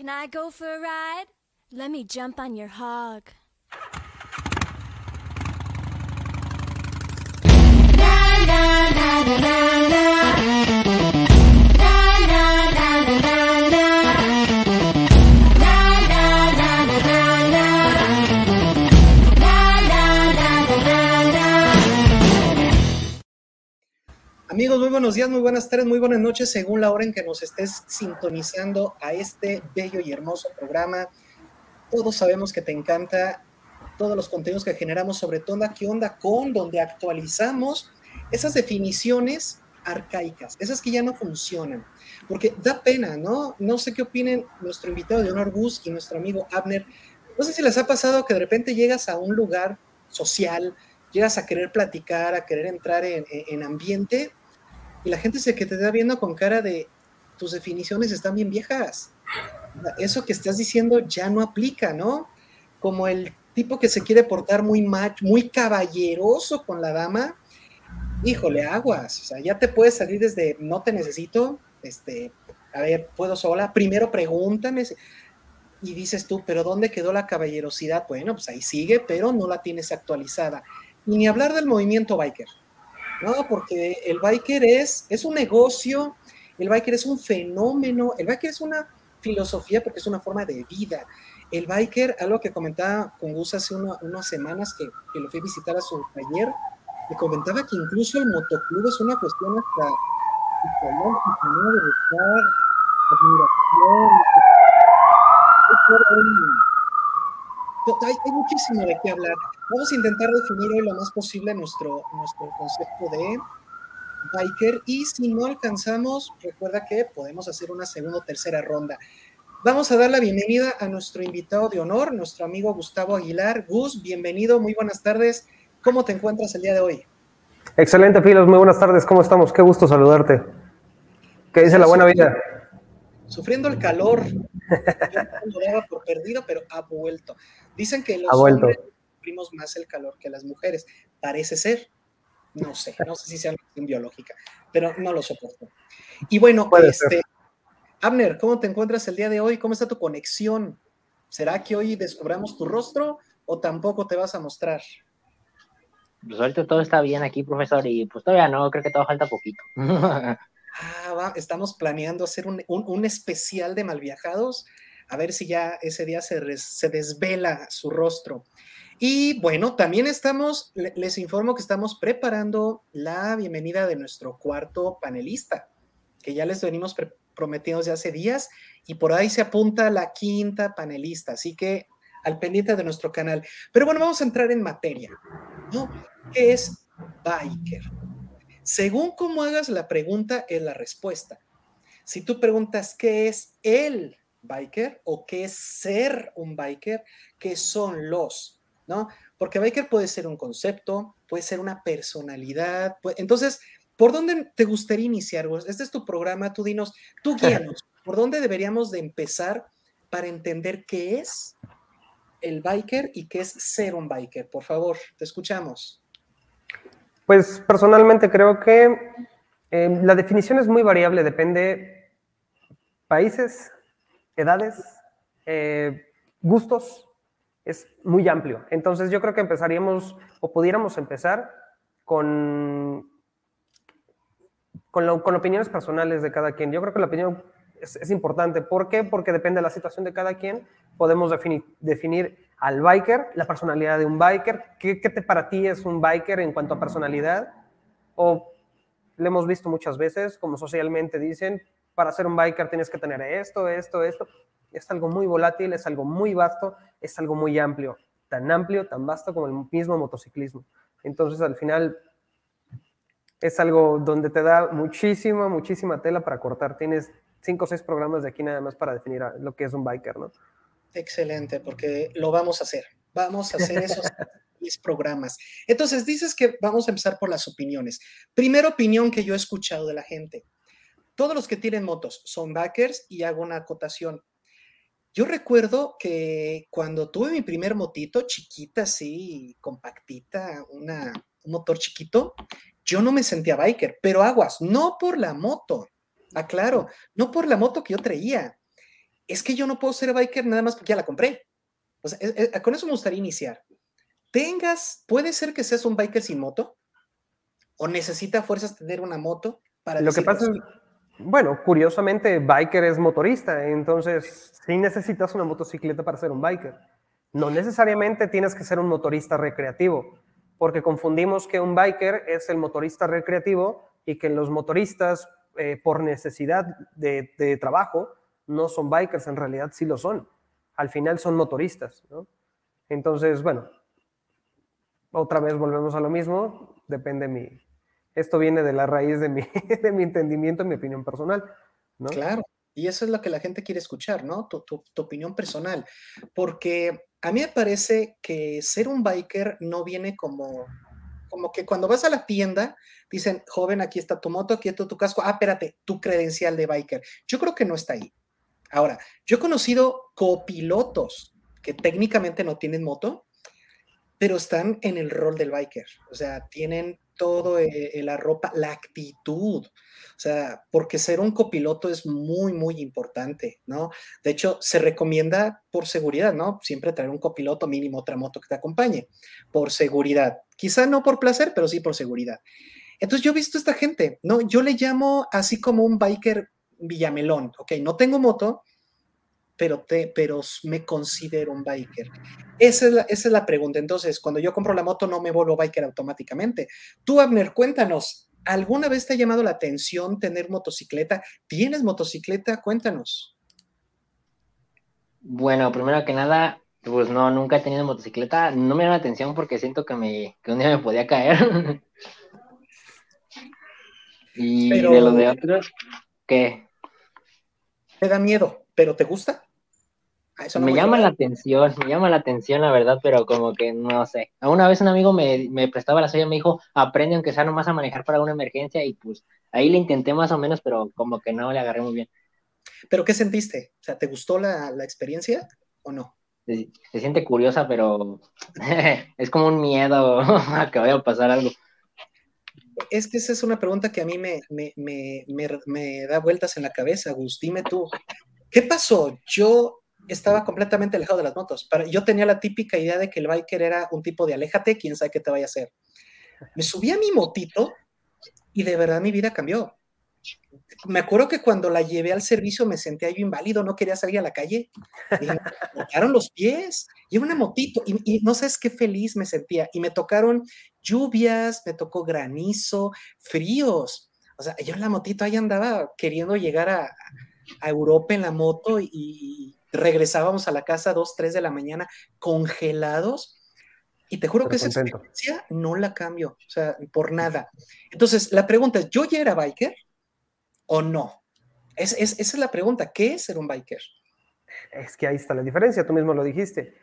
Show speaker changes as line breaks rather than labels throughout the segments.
Can I go for a ride? Let me jump on your hog.
Amigos, muy buenos días, muy buenas tardes, muy buenas noches, según la hora en que nos estés sintonizando a este bello y hermoso programa. Todos sabemos que te encanta todos los contenidos que generamos, sobre todo qué onda con, donde actualizamos esas definiciones arcaicas, esas que ya no funcionan. Porque da pena, ¿no? No sé qué opinen nuestro invitado de honor Gus y nuestro amigo Abner. No sé si les ha pasado que de repente llegas a un lugar social, llegas a querer platicar, a querer entrar en, en ambiente y la gente se que te da viendo con cara de tus definiciones están bien viejas. Eso que estás diciendo ya no aplica, ¿no? Como el tipo que se quiere portar muy match, muy caballeroso con la dama, híjole, aguas, o sea, ya te puedes salir desde no te necesito, este, a ver, puedo sola, primero pregúntame y dices tú, pero ¿dónde quedó la caballerosidad? Bueno, pues ahí sigue, pero no la tienes actualizada. Ni hablar del movimiento biker. No, porque el biker es, es un negocio, el biker es un fenómeno, el biker es una filosofía porque es una forma de vida. El biker, algo que comentaba con Gus hace unas semanas que, que, lo fui a visitar a su taller, me comentaba que incluso el motoclub es una cuestión hasta psicológica, ¿no? De buscar admiración, hay, hay, muchísimo de qué hablar. Vamos a intentar definir hoy lo más posible nuestro, nuestro concepto de biker y si no alcanzamos, recuerda que podemos hacer una segunda o tercera ronda. Vamos a dar la bienvenida a nuestro invitado de honor, nuestro amigo Gustavo Aguilar. Gus, bienvenido, muy buenas tardes. ¿Cómo te encuentras el día de hoy?
Excelente, Filos, muy buenas tardes. ¿Cómo estamos? Qué gusto saludarte. ¿Qué dice la buena vida?
Sufriendo el calor. Yo lo daba por perdido, pero ha vuelto. Dicen que los hombres sufrimos más el calor que las mujeres. Parece ser. No sé, no sé si sea una biológica, pero no lo soporto. Y bueno, este, Abner, ¿cómo te encuentras el día de hoy? ¿Cómo está tu conexión? ¿Será que hoy descubramos tu rostro o tampoco te vas a mostrar?
Pues ahorita todo está bien aquí, profesor, y pues todavía no, creo que todo falta poquito.
ah, va, estamos planeando hacer un, un, un especial de malviajados a ver si ya ese día se, se desvela su rostro. Y bueno, también estamos, les informo que estamos preparando la bienvenida de nuestro cuarto panelista, que ya les venimos prometiendo desde hace días, y por ahí se apunta la quinta panelista, así que al pendiente de nuestro canal. Pero bueno, vamos a entrar en materia, ¿no? ¿Qué es biker? Según cómo hagas la pregunta, es la respuesta. Si tú preguntas qué es el biker o qué es ser un biker, qué son los, ¿no? Porque biker puede ser un concepto, puede ser una personalidad. Entonces, ¿por dónde te gustaría iniciar? Este es tu programa, tú dinos, tú guíanos, ¿por dónde deberíamos de empezar para entender qué es el biker y qué es ser un biker? Por favor, te escuchamos.
Pues personalmente creo que eh, la definición es muy variable, depende países, edades, eh, gustos, es muy amplio. Entonces yo creo que empezaríamos o pudiéramos empezar con, con, lo, con opiniones personales de cada quien. Yo creo que la opinión es, importante. ¿Por qué? Porque depende de la situación de cada quien. Podemos definir, definir al biker, la personalidad de un biker. ¿Qué, ¿Qué para ti es un biker en cuanto a personalidad? O lo hemos visto muchas veces, como socialmente dicen, para ser un biker tienes que tener esto, esto, esto. Es algo muy volátil, es algo muy vasto, es algo muy amplio, tan amplio, tan vasto como el mismo motociclismo. Entonces, al final, es algo donde te da muchísima, muchísima tela para cortar. Tienes cinco o seis programas de aquí nada más para definir lo que es un biker, ¿no?
Excelente, porque lo vamos a hacer. Vamos a hacer esos 10 programas. Entonces, dices que vamos a empezar por las opiniones. Primera opinión que yo he escuchado de la gente todos los que tienen motos son backers y hago una acotación. Yo recuerdo que cuando tuve mi primer motito, chiquita, así, compactita, una, un motor chiquito, yo no me sentía biker, pero aguas, no por la moto, aclaro, no por la moto que yo traía. es que yo no puedo ser biker nada más porque ya la compré. O sea, con eso me gustaría iniciar. Tengas, puede ser que seas un biker sin moto o necesita fuerzas tener una moto para...
Lo que pasa es, bueno, curiosamente, biker es motorista, entonces sí necesitas una motocicleta para ser un biker. No necesariamente tienes que ser un motorista recreativo, porque confundimos que un biker es el motorista recreativo y que los motoristas, eh, por necesidad de, de, trabajo, no son bikers, en realidad sí lo son. Al final son motoristas. Entonces, bueno, otra vez volvemos a lo mismo, depende mi, esto viene de la raíz de mi, de mi entendimiento, mi opinión personal. ¿no?
Claro, y eso es lo que la gente quiere escuchar, ¿no? Tu, tu, tu, opinión personal. Porque a mí me parece que ser un biker no viene como, como que cuando vas a la tienda, dicen, joven, aquí está tu moto, aquí está tu casco, ah, espérate, tu credencial de biker. Yo creo que no está ahí. Ahora, yo he conocido copilotos que técnicamente no tienen moto, pero están en el rol del biker. O sea, tienen todo eh, la ropa, la actitud. O sea, porque ser un copiloto es muy, muy importante, ¿no? De hecho, se recomienda por seguridad, ¿no? Siempre traer un copiloto mínimo, otra moto que te acompañe, por seguridad. Quizá no por placer, pero sí por seguridad. Entonces yo he visto a esta gente, ¿no? Yo le llamo así como un biker villamelón, ¿ok? No tengo moto, pero, te, pero me considero un biker. Esa es, la, esa es la pregunta. Entonces, cuando yo compro la moto, no me vuelvo biker automáticamente. Tú, Abner, cuéntanos, ¿alguna vez te ha llamado la atención tener motocicleta? ¿Tienes motocicleta? Cuéntanos.
Bueno, primero que nada, pues no, nunca he tenido motocicleta. No me llama la atención porque siento que, me, que un día me podía caer. y pero, de lo de otros, ¿qué?
¿Te da miedo? ¿Pero te gusta?
No me llama la atención, me llama la atención, la verdad, pero como que no sé. Una vez un amigo me, me prestaba la suya, me dijo, aprende aunque sea nomás a manejar para una emergencia, y pues ahí le intenté más o menos, pero como que no le agarré muy bien.
¿Pero qué sentiste? O sea, ¿te gustó la, la experiencia o no?
Se, se, siente curiosa, pero es como un miedo a que vaya a pasar algo.
Es que esa es una pregunta que a mí me, me, me, me da vueltas en la cabeza, Gus. Dime tú, ¿qué pasó? Yo estaba completamente alejado de las motos. yo tenía la típica idea de que el biker era un tipo de aléjate, quién sabe qué te vaya a hacer. Me subí a mi motito y de verdad mi vida cambió. Me acuerdo que cuando la llevé al servicio me sentía yo inválido, no quería salir a la calle. Me tocaron los pies. Y una motito. Y, y, no sabes qué feliz me sentía. Y me tocaron lluvias, me tocó granizo, fríos. O sea, yo en la motito ahí andaba queriendo llegar a, a Europa en la moto y, regresábamos a la casa a 2, 3 de la mañana congelados. Y te juro que esa experiencia no la cambio, o sea, por nada. Entonces, la pregunta es, ¿yo ya era biker o no? Es, es, esa es la pregunta, ¿qué es ser un biker?
Es que ahí está la diferencia, tú mismo lo dijiste.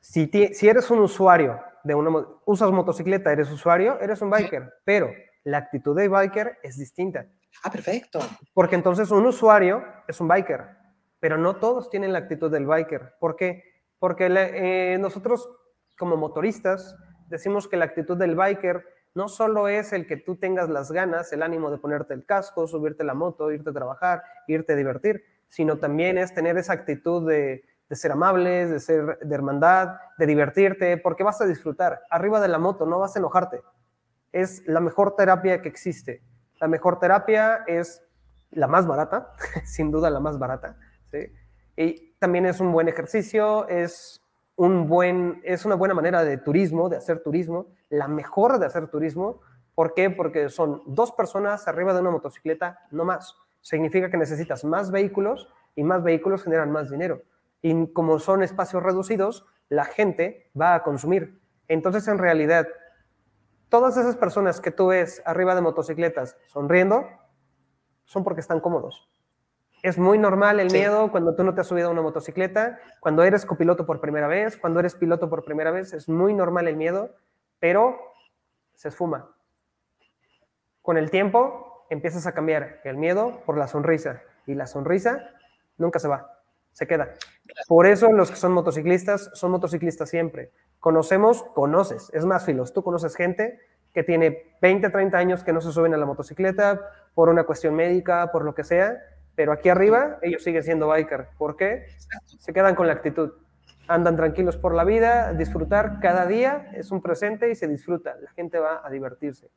Si, si eres un usuario de una, usas motocicleta, eres usuario, eres un biker, pero la actitud de biker es distinta.
Ah, perfecto.
Porque entonces un usuario es un biker, pero no todos tienen la actitud del biker. ¿Por qué? Porque eh, nosotros como motoristas decimos que la actitud del biker no solo es el que tú tengas las ganas, el ánimo de ponerte el casco, subirte la moto, irte a trabajar, irte a divertir, sino también es tener esa actitud de, de ser amables, de ser de hermandad, de divertirte, porque vas a disfrutar. Arriba de la moto no vas a enojarte. Es la mejor terapia que existe. La mejor terapia es la más barata, sin duda la más barata. ¿Sí? Y también es un buen ejercicio, es, un buen, es una buena manera de turismo, de hacer turismo, la mejor de hacer turismo. ¿Por qué? Porque son dos personas arriba de una motocicleta, no más. Significa que necesitas más vehículos y más vehículos generan más dinero. Y como son espacios reducidos, la gente va a consumir. Entonces, en realidad, todas esas personas que tú ves arriba de motocicletas sonriendo, son porque están cómodos. Es muy normal el sí. miedo cuando tú no te has subido a una motocicleta, cuando eres copiloto por primera vez, cuando eres piloto por primera vez, es muy normal el miedo, pero se esfuma. Con el tiempo empiezas a cambiar el miedo por la sonrisa y la sonrisa nunca se va, se queda. Por eso los que son motociclistas son motociclistas siempre. Conocemos, conoces, es más filos, tú conoces gente que tiene 20, 30 años que no se suben a la motocicleta por una cuestión médica, por lo que sea, Pero aquí arriba ellos siguen siendo biker. ¿Por qué? Se quedan con la actitud. Andan tranquilos por la vida, disfrutar cada día es un presente y se disfruta. La gente va a divertirse.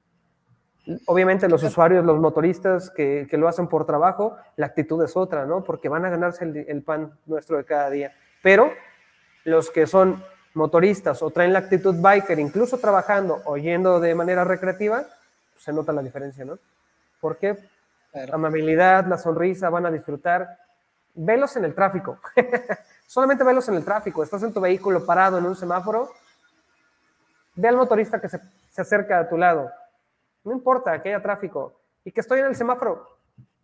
Obviamente los usuarios, los motoristas que, que lo hacen por trabajo, la actitud es otra, ¿no? Porque van a ganarse el, el pan nuestro de cada día. Pero los que son motoristas o traen la actitud biker, incluso trabajando o yendo de manera recreativa, pues se nota la diferencia, ¿no? Porque amabilidad, la sonrisa, van a disfrutar. Velos en el tráfico. Solamente velos en el tráfico. Estás en tu vehículo parado en un semáforo. Ve al motorista que se, se acerca a tu lado. No importa que haya tráfico y que estoy en el semáforo.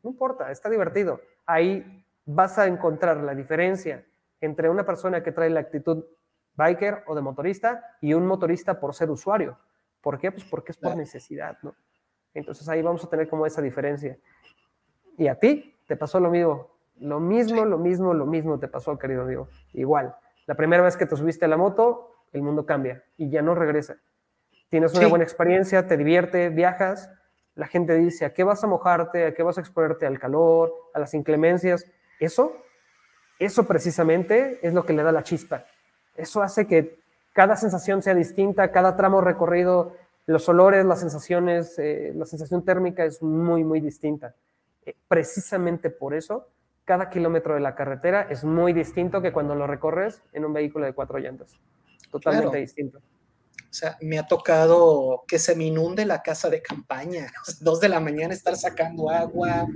No importa, está divertido. Ahí vas a encontrar la diferencia entre una persona que trae la actitud biker o de motorista y un motorista por ser usuario. ¿Por qué? Pues porque es por necesidad, ¿no? Entonces ahí vamos a tener como esa diferencia. Y a ti te pasó lo mismo, lo mismo, lo mismo, lo mismo te pasó, querido amigo. Igual, la primera vez que te subiste a la moto, el mundo cambia y ya no regresa. Tienes una
Sí.
buena experiencia, te divierte, viajas, la gente dice, ¿a qué vas a mojarte? ¿A qué vas a exponerte al calor, a las inclemencias? Eso, eso precisamente es lo que le da la chispa. Eso hace que cada sensación sea distinta, cada tramo recorrido, los olores, las sensaciones, eh, la sensación térmica es muy, muy distinta. Eh, precisamente por eso, cada kilómetro de la carretera es muy distinto que cuando lo recorres en un vehículo de cuatro llantas. Totalmente
Claro.
distinto.
O sea, me ha tocado que se me inunde la casa de campaña, dos de la mañana estar sacando agua,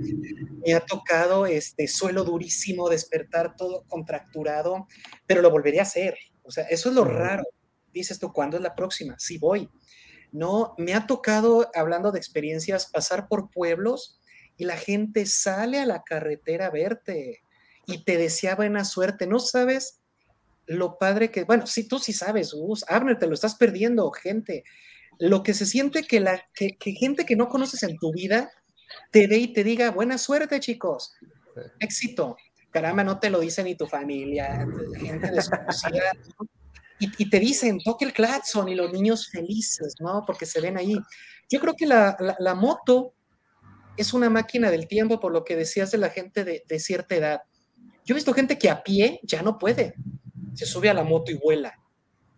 me ha tocado este suelo durísimo, despertar todo contracturado, pero lo volvería a hacer. O sea, eso es lo raro. Dices tú, ¿cuándo es la próxima? Sí voy. No, me ha tocado, hablando de experiencias, pasar por pueblos y la gente sale a la carretera a verte y te desea buena suerte. No sabes lo padre que, bueno, sí, tú sí sabes, Gus, Abner, te lo estás perdiendo, gente. Lo que se siente que, la, que, que gente que no conoces en tu vida te ve y te diga, buena suerte, chicos, éxito. Caramba, no te lo dice ni tu familia, gente desconocida. ¿no? Y, y, te dicen, toque el claxon y los niños felices, ¿no? Porque se ven ahí. Yo creo que la, la, la moto es una máquina del tiempo, por lo que decías de la gente de, cierta edad. Yo he visto gente que a pie ya no puede se sube a la moto y vuela.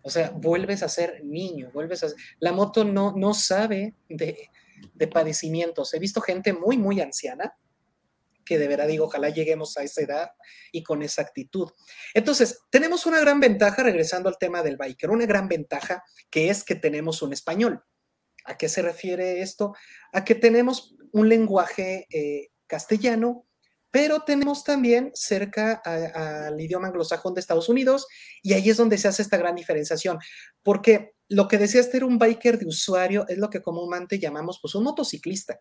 O sea, vuelves a ser niño, vuelves a... La moto no, no sabe de, de padecimientos. He visto gente muy, muy anciana que de verdad digo, ojalá lleguemos a esa edad y con esa actitud. Entonces, tenemos una gran ventaja, regresando al tema del biker, una gran ventaja que es que tenemos un español. ¿A qué se refiere esto? A que tenemos un lenguaje eh, castellano pero tenemos también cerca al idioma anglosajón de Estados Unidos y ahí es donde se hace esta gran diferenciación, porque lo que decía ser un biker de usuario es lo que comúnmente llamamos pues un motociclista,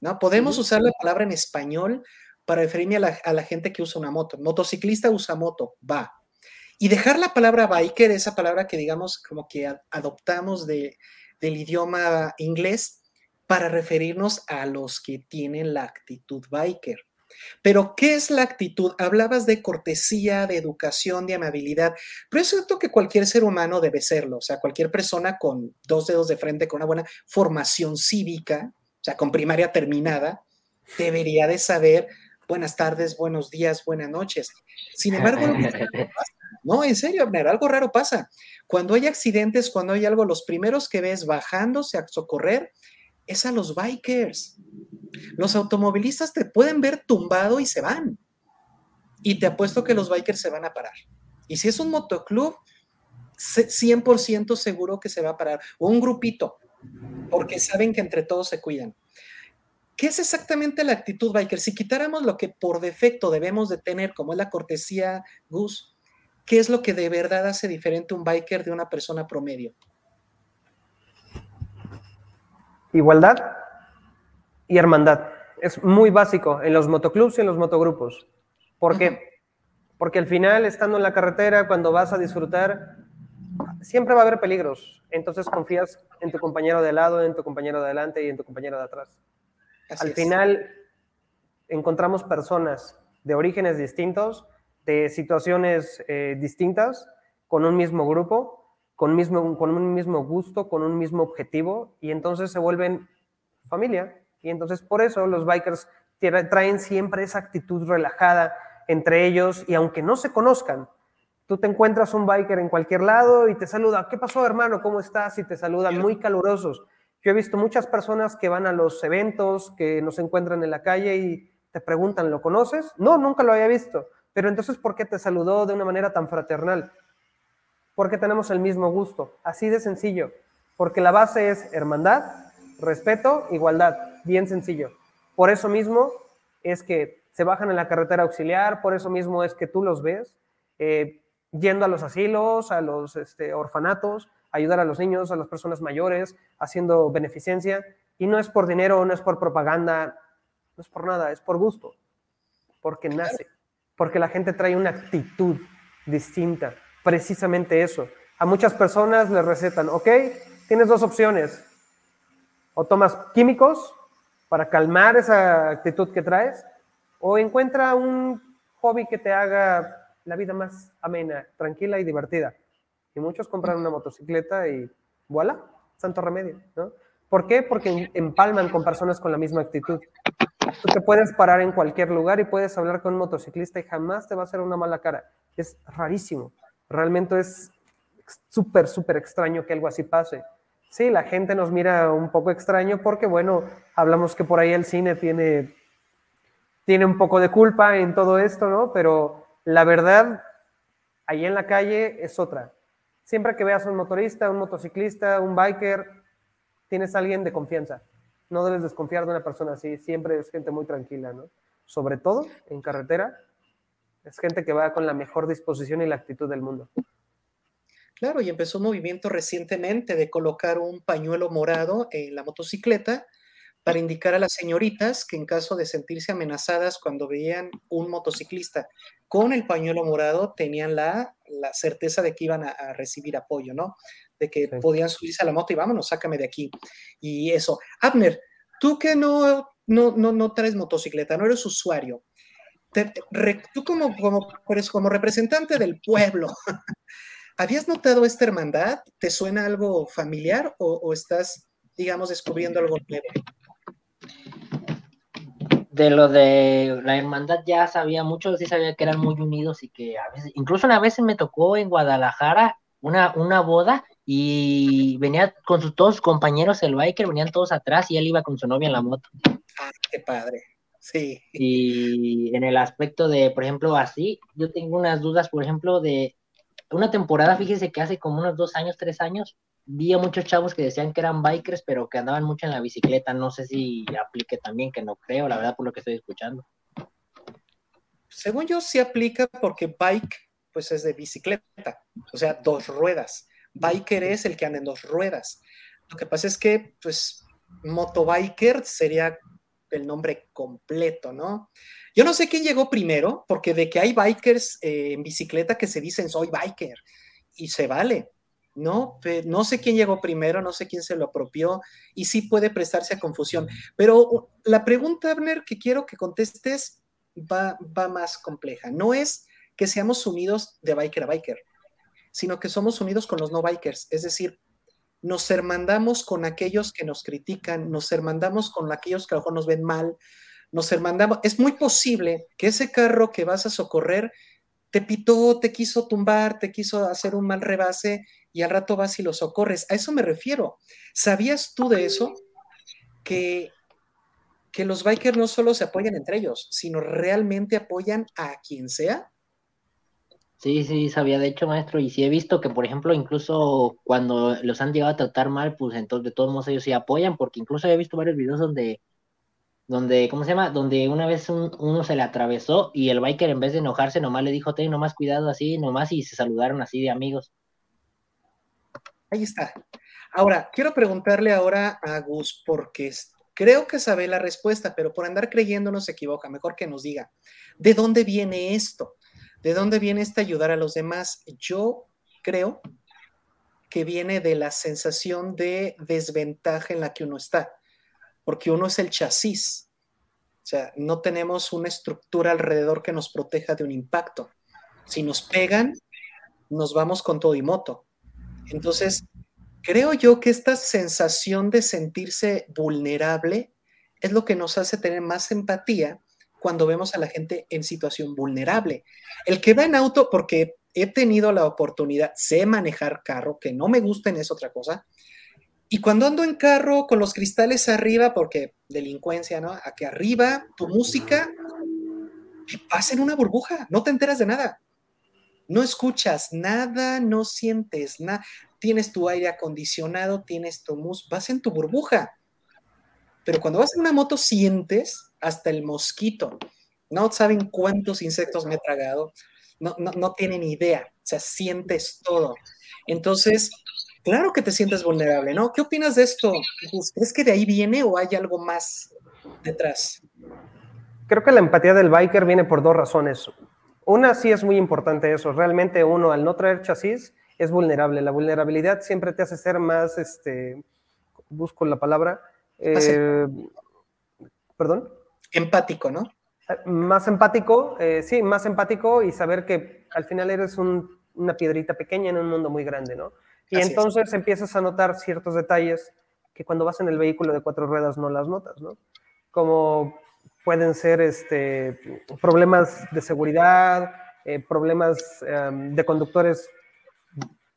¿no? Podemos usar la palabra en español para referirme a la, a la, gente que usa una moto. Motociclista usa moto, va. Y dejar la palabra biker, esa palabra que digamos como que adoptamos de, del idioma inglés para referirnos a los que tienen la actitud biker. Pero, ¿qué es la actitud? Hablabas de cortesía, de educación, de amabilidad, pero es cierto que cualquier ser humano debe serlo, o sea, cualquier persona con dos dedos de frente, con una buena formación cívica, o sea, con primaria terminada, debería de saber buenas tardes, buenos días, buenas noches. Sin embargo, no, en serio, Abner, algo raro pasa. Cuando hay accidentes, cuando hay algo, los primeros que ves bajándose a socorrer es a los bikers. Los automovilistas te pueden ver tumbado y se van. Y te apuesto que los bikers se van a parar. Y si es un motoclub, 100% seguro que se va a parar. O un grupito, porque saben que entre todos se cuidan. ¿Qué es exactamente la actitud biker? Si quitáramos lo que por defecto debemos de tener, como es la cortesía, Gus, ¿qué es lo que de verdad hace diferente un biker de una persona promedio?
Igualdad y hermandad. Es muy básico en los motoclubs y en los motogrupos. ¿Por qué? Uh -huh. Porque al final, estando en la carretera, cuando vas a disfrutar, siempre va a haber peligros. Entonces confías en tu compañero de lado, en tu compañero de adelante y en tu compañero de atrás. Así al es. final, encontramos personas de orígenes distintos, de situaciones eh, distintas, con un mismo grupo, con, mismo, con un mismo gusto, con un mismo objetivo, y entonces se vuelven familia. Y entonces por eso los bikers traen siempre esa actitud relajada entre ellos y aunque no se conozcan, tú te encuentras un biker en cualquier lado y te saluda, ¿qué pasó hermano? ¿Cómo estás? Y te saludan muy calurosos. Yo he visto muchas personas que van a los eventos, que nos encuentran en la calle y te preguntan, ¿lo conoces? No, nunca lo había visto. Pero entonces, ¿por qué te saludó de una manera tan fraternal? Porque tenemos el mismo gusto, así de sencillo. Porque la base es hermandad, respeto, igualdad, bien sencillo. Por eso mismo es que se bajan en la carretera auxiliar, por eso mismo es que tú los ves eh, yendo a los asilos, a los este, orfanatos, ayudar a los niños, a las personas mayores, haciendo beneficencia. Y no es por dinero, no es por propaganda, no es por nada, es por gusto, porque nace, porque la gente trae una actitud distinta, precisamente eso. A muchas personas les recetan, ok, tienes dos opciones, o tomas químicos para calmar esa actitud que traes, o encuentra un hobby que te haga la vida más amena, tranquila y divertida. Y muchos compran una motocicleta y voilà, santo remedio, ¿no? ¿Por qué? Porque empalman con personas con la misma actitud. Tú te puedes parar en cualquier lugar y puedes hablar con un motociclista y jamás te va a hacer una mala cara. Es rarísimo. Realmente es súper, súper extraño que algo así pase. Sí, la gente nos mira un poco extraño porque, bueno, hablamos que por ahí el cine tiene, tiene un poco de culpa en todo esto, ¿no? Pero la verdad, ahí en la calle es otra. Siempre que veas un motorista, un motociclista, un biker, tienes a alguien de confianza no debes desconfiar de una persona así, siempre es gente muy tranquila, ¿no? Sobre todo en carretera, es gente que va con la mejor disposición y la actitud del mundo.
Claro, y empezó un movimiento recientemente de colocar un pañuelo morado en la motocicleta para indicar a las señoritas que en caso de sentirse amenazadas cuando veían un motociclista con el pañuelo morado, tenían la, certeza de que iban a, recibir apoyo, ¿no? De que podían subirse a la moto y vámonos, sácame de aquí. Y eso. Abner, tú que no, no, no, no traes motocicleta, no eres usuario, tú como, como, como representante del pueblo, ¿habías notado esta hermandad? ¿Te suena algo familiar o, o estás, digamos, descubriendo algo nuevo?
de lo de la hermandad ya sabía mucho, sí sabía que eran muy unidos y que a veces, incluso una vez me tocó en Guadalajara una, una boda y venía con sus todos sus compañeros el biker, venían todos atrás y él iba con su novia en la moto.
Ah, qué padre. Sí.
Y en el aspecto de, por ejemplo, así, yo tengo unas dudas, por ejemplo, de una temporada, fíjese que hace como unos dos años, tres años, vi a muchos chavos que decían que eran bikers, pero que andaban mucho en la bicicleta. No sé si aplique también, que no creo, la verdad, por lo que estoy escuchando.
Según yo, sí aplica porque bike, pues es de bicicleta, o sea, dos ruedas. Biker es el que anda en dos ruedas. Lo que pasa es que, pues, motobiker sería el nombre completo, ¿no? Yo no sé quién llegó primero, porque de que hay bikers eh, en bicicleta que se dicen soy biker y se vale, ¿no? No sé quién llegó primero, no sé quién se lo apropió y sí puede prestarse a confusión. Pero la pregunta, Abner, que quiero que contestes va, va más compleja. No es que seamos unidos de biker a biker, sino que somos unidos con los no bikers. Es decir, nos hermandamos con aquellos que nos critican, nos hermandamos con aquellos que a lo mejor nos ven mal, nos hermandamos. Es muy posible que ese carro que vas a socorrer te pitó, te quiso tumbar, te quiso hacer un mal rebase y al rato vas y lo socorres. A eso me refiero. ¿Sabías tú de eso? Que, que los bikers no solo se apoyan entre ellos, sino realmente apoyan a quien sea.
Sí, sí, sabía de hecho, maestro, y sí he visto que, por ejemplo, incluso cuando los han llegado a tratar mal, pues entonces de todos modos ellos sí apoyan, porque incluso he visto varios videos donde, donde, ¿cómo se llama? Donde una vez uno se le atravesó y el biker en vez de enojarse nomás le dijo, ten nomás cuidado así, nomás y se saludaron así de amigos.
Ahí está. Ahora, quiero preguntarle ahora a Gus, porque creo que sabe la respuesta, pero por andar creyendo se equivoca. Mejor que nos diga, ¿de dónde viene esto? ¿De dónde viene este ayudar a los demás? Yo creo que viene de la sensación de desventaja en la que uno está, porque uno es el chasis. O sea, no tenemos una estructura alrededor que nos proteja de un impacto. Si nos pegan, nos vamos con todo y moto. Entonces, creo yo que esta sensación de sentirse vulnerable es lo que nos hace tener más empatía cuando vemos a la gente en situación vulnerable. El que va en auto, porque he tenido la oportunidad, sé manejar carro, que no me gusten es otra cosa, y cuando ando en carro con los cristales arriba, porque delincuencia, ¿no? A que arriba tu música pasa en una burbuja, no te enteras de nada. No escuchas nada, no sientes nada. Tienes tu aire acondicionado, tienes tu música, vas en tu burbuja. Pero cuando vas en una moto sientes hasta el mosquito. No saben cuántos insectos me he tragado. No, no, no tienen idea. O sea, sientes todo. Entonces, claro que te sientes vulnerable, ¿no? ¿Qué opinas de esto? ¿Crees que de ahí viene o hay algo más detrás?
Creo que la empatía del biker viene por dos razones. Una sí es muy importante eso. Realmente uno, al no traer chasis, es vulnerable. La vulnerabilidad siempre te hace ser más, este, busco la palabra, eh, perdón.
Empático, ¿no?
Más empático, eh, sí, más empático y saber que al final eres una piedrita pequeña en un mundo muy grande, ¿no? Y entonces empiezas a notar ciertos detalles que cuando vas en el vehículo de cuatro ruedas no las notas, ¿no? Como pueden ser este, problemas de seguridad, eh, problemas em, de conductores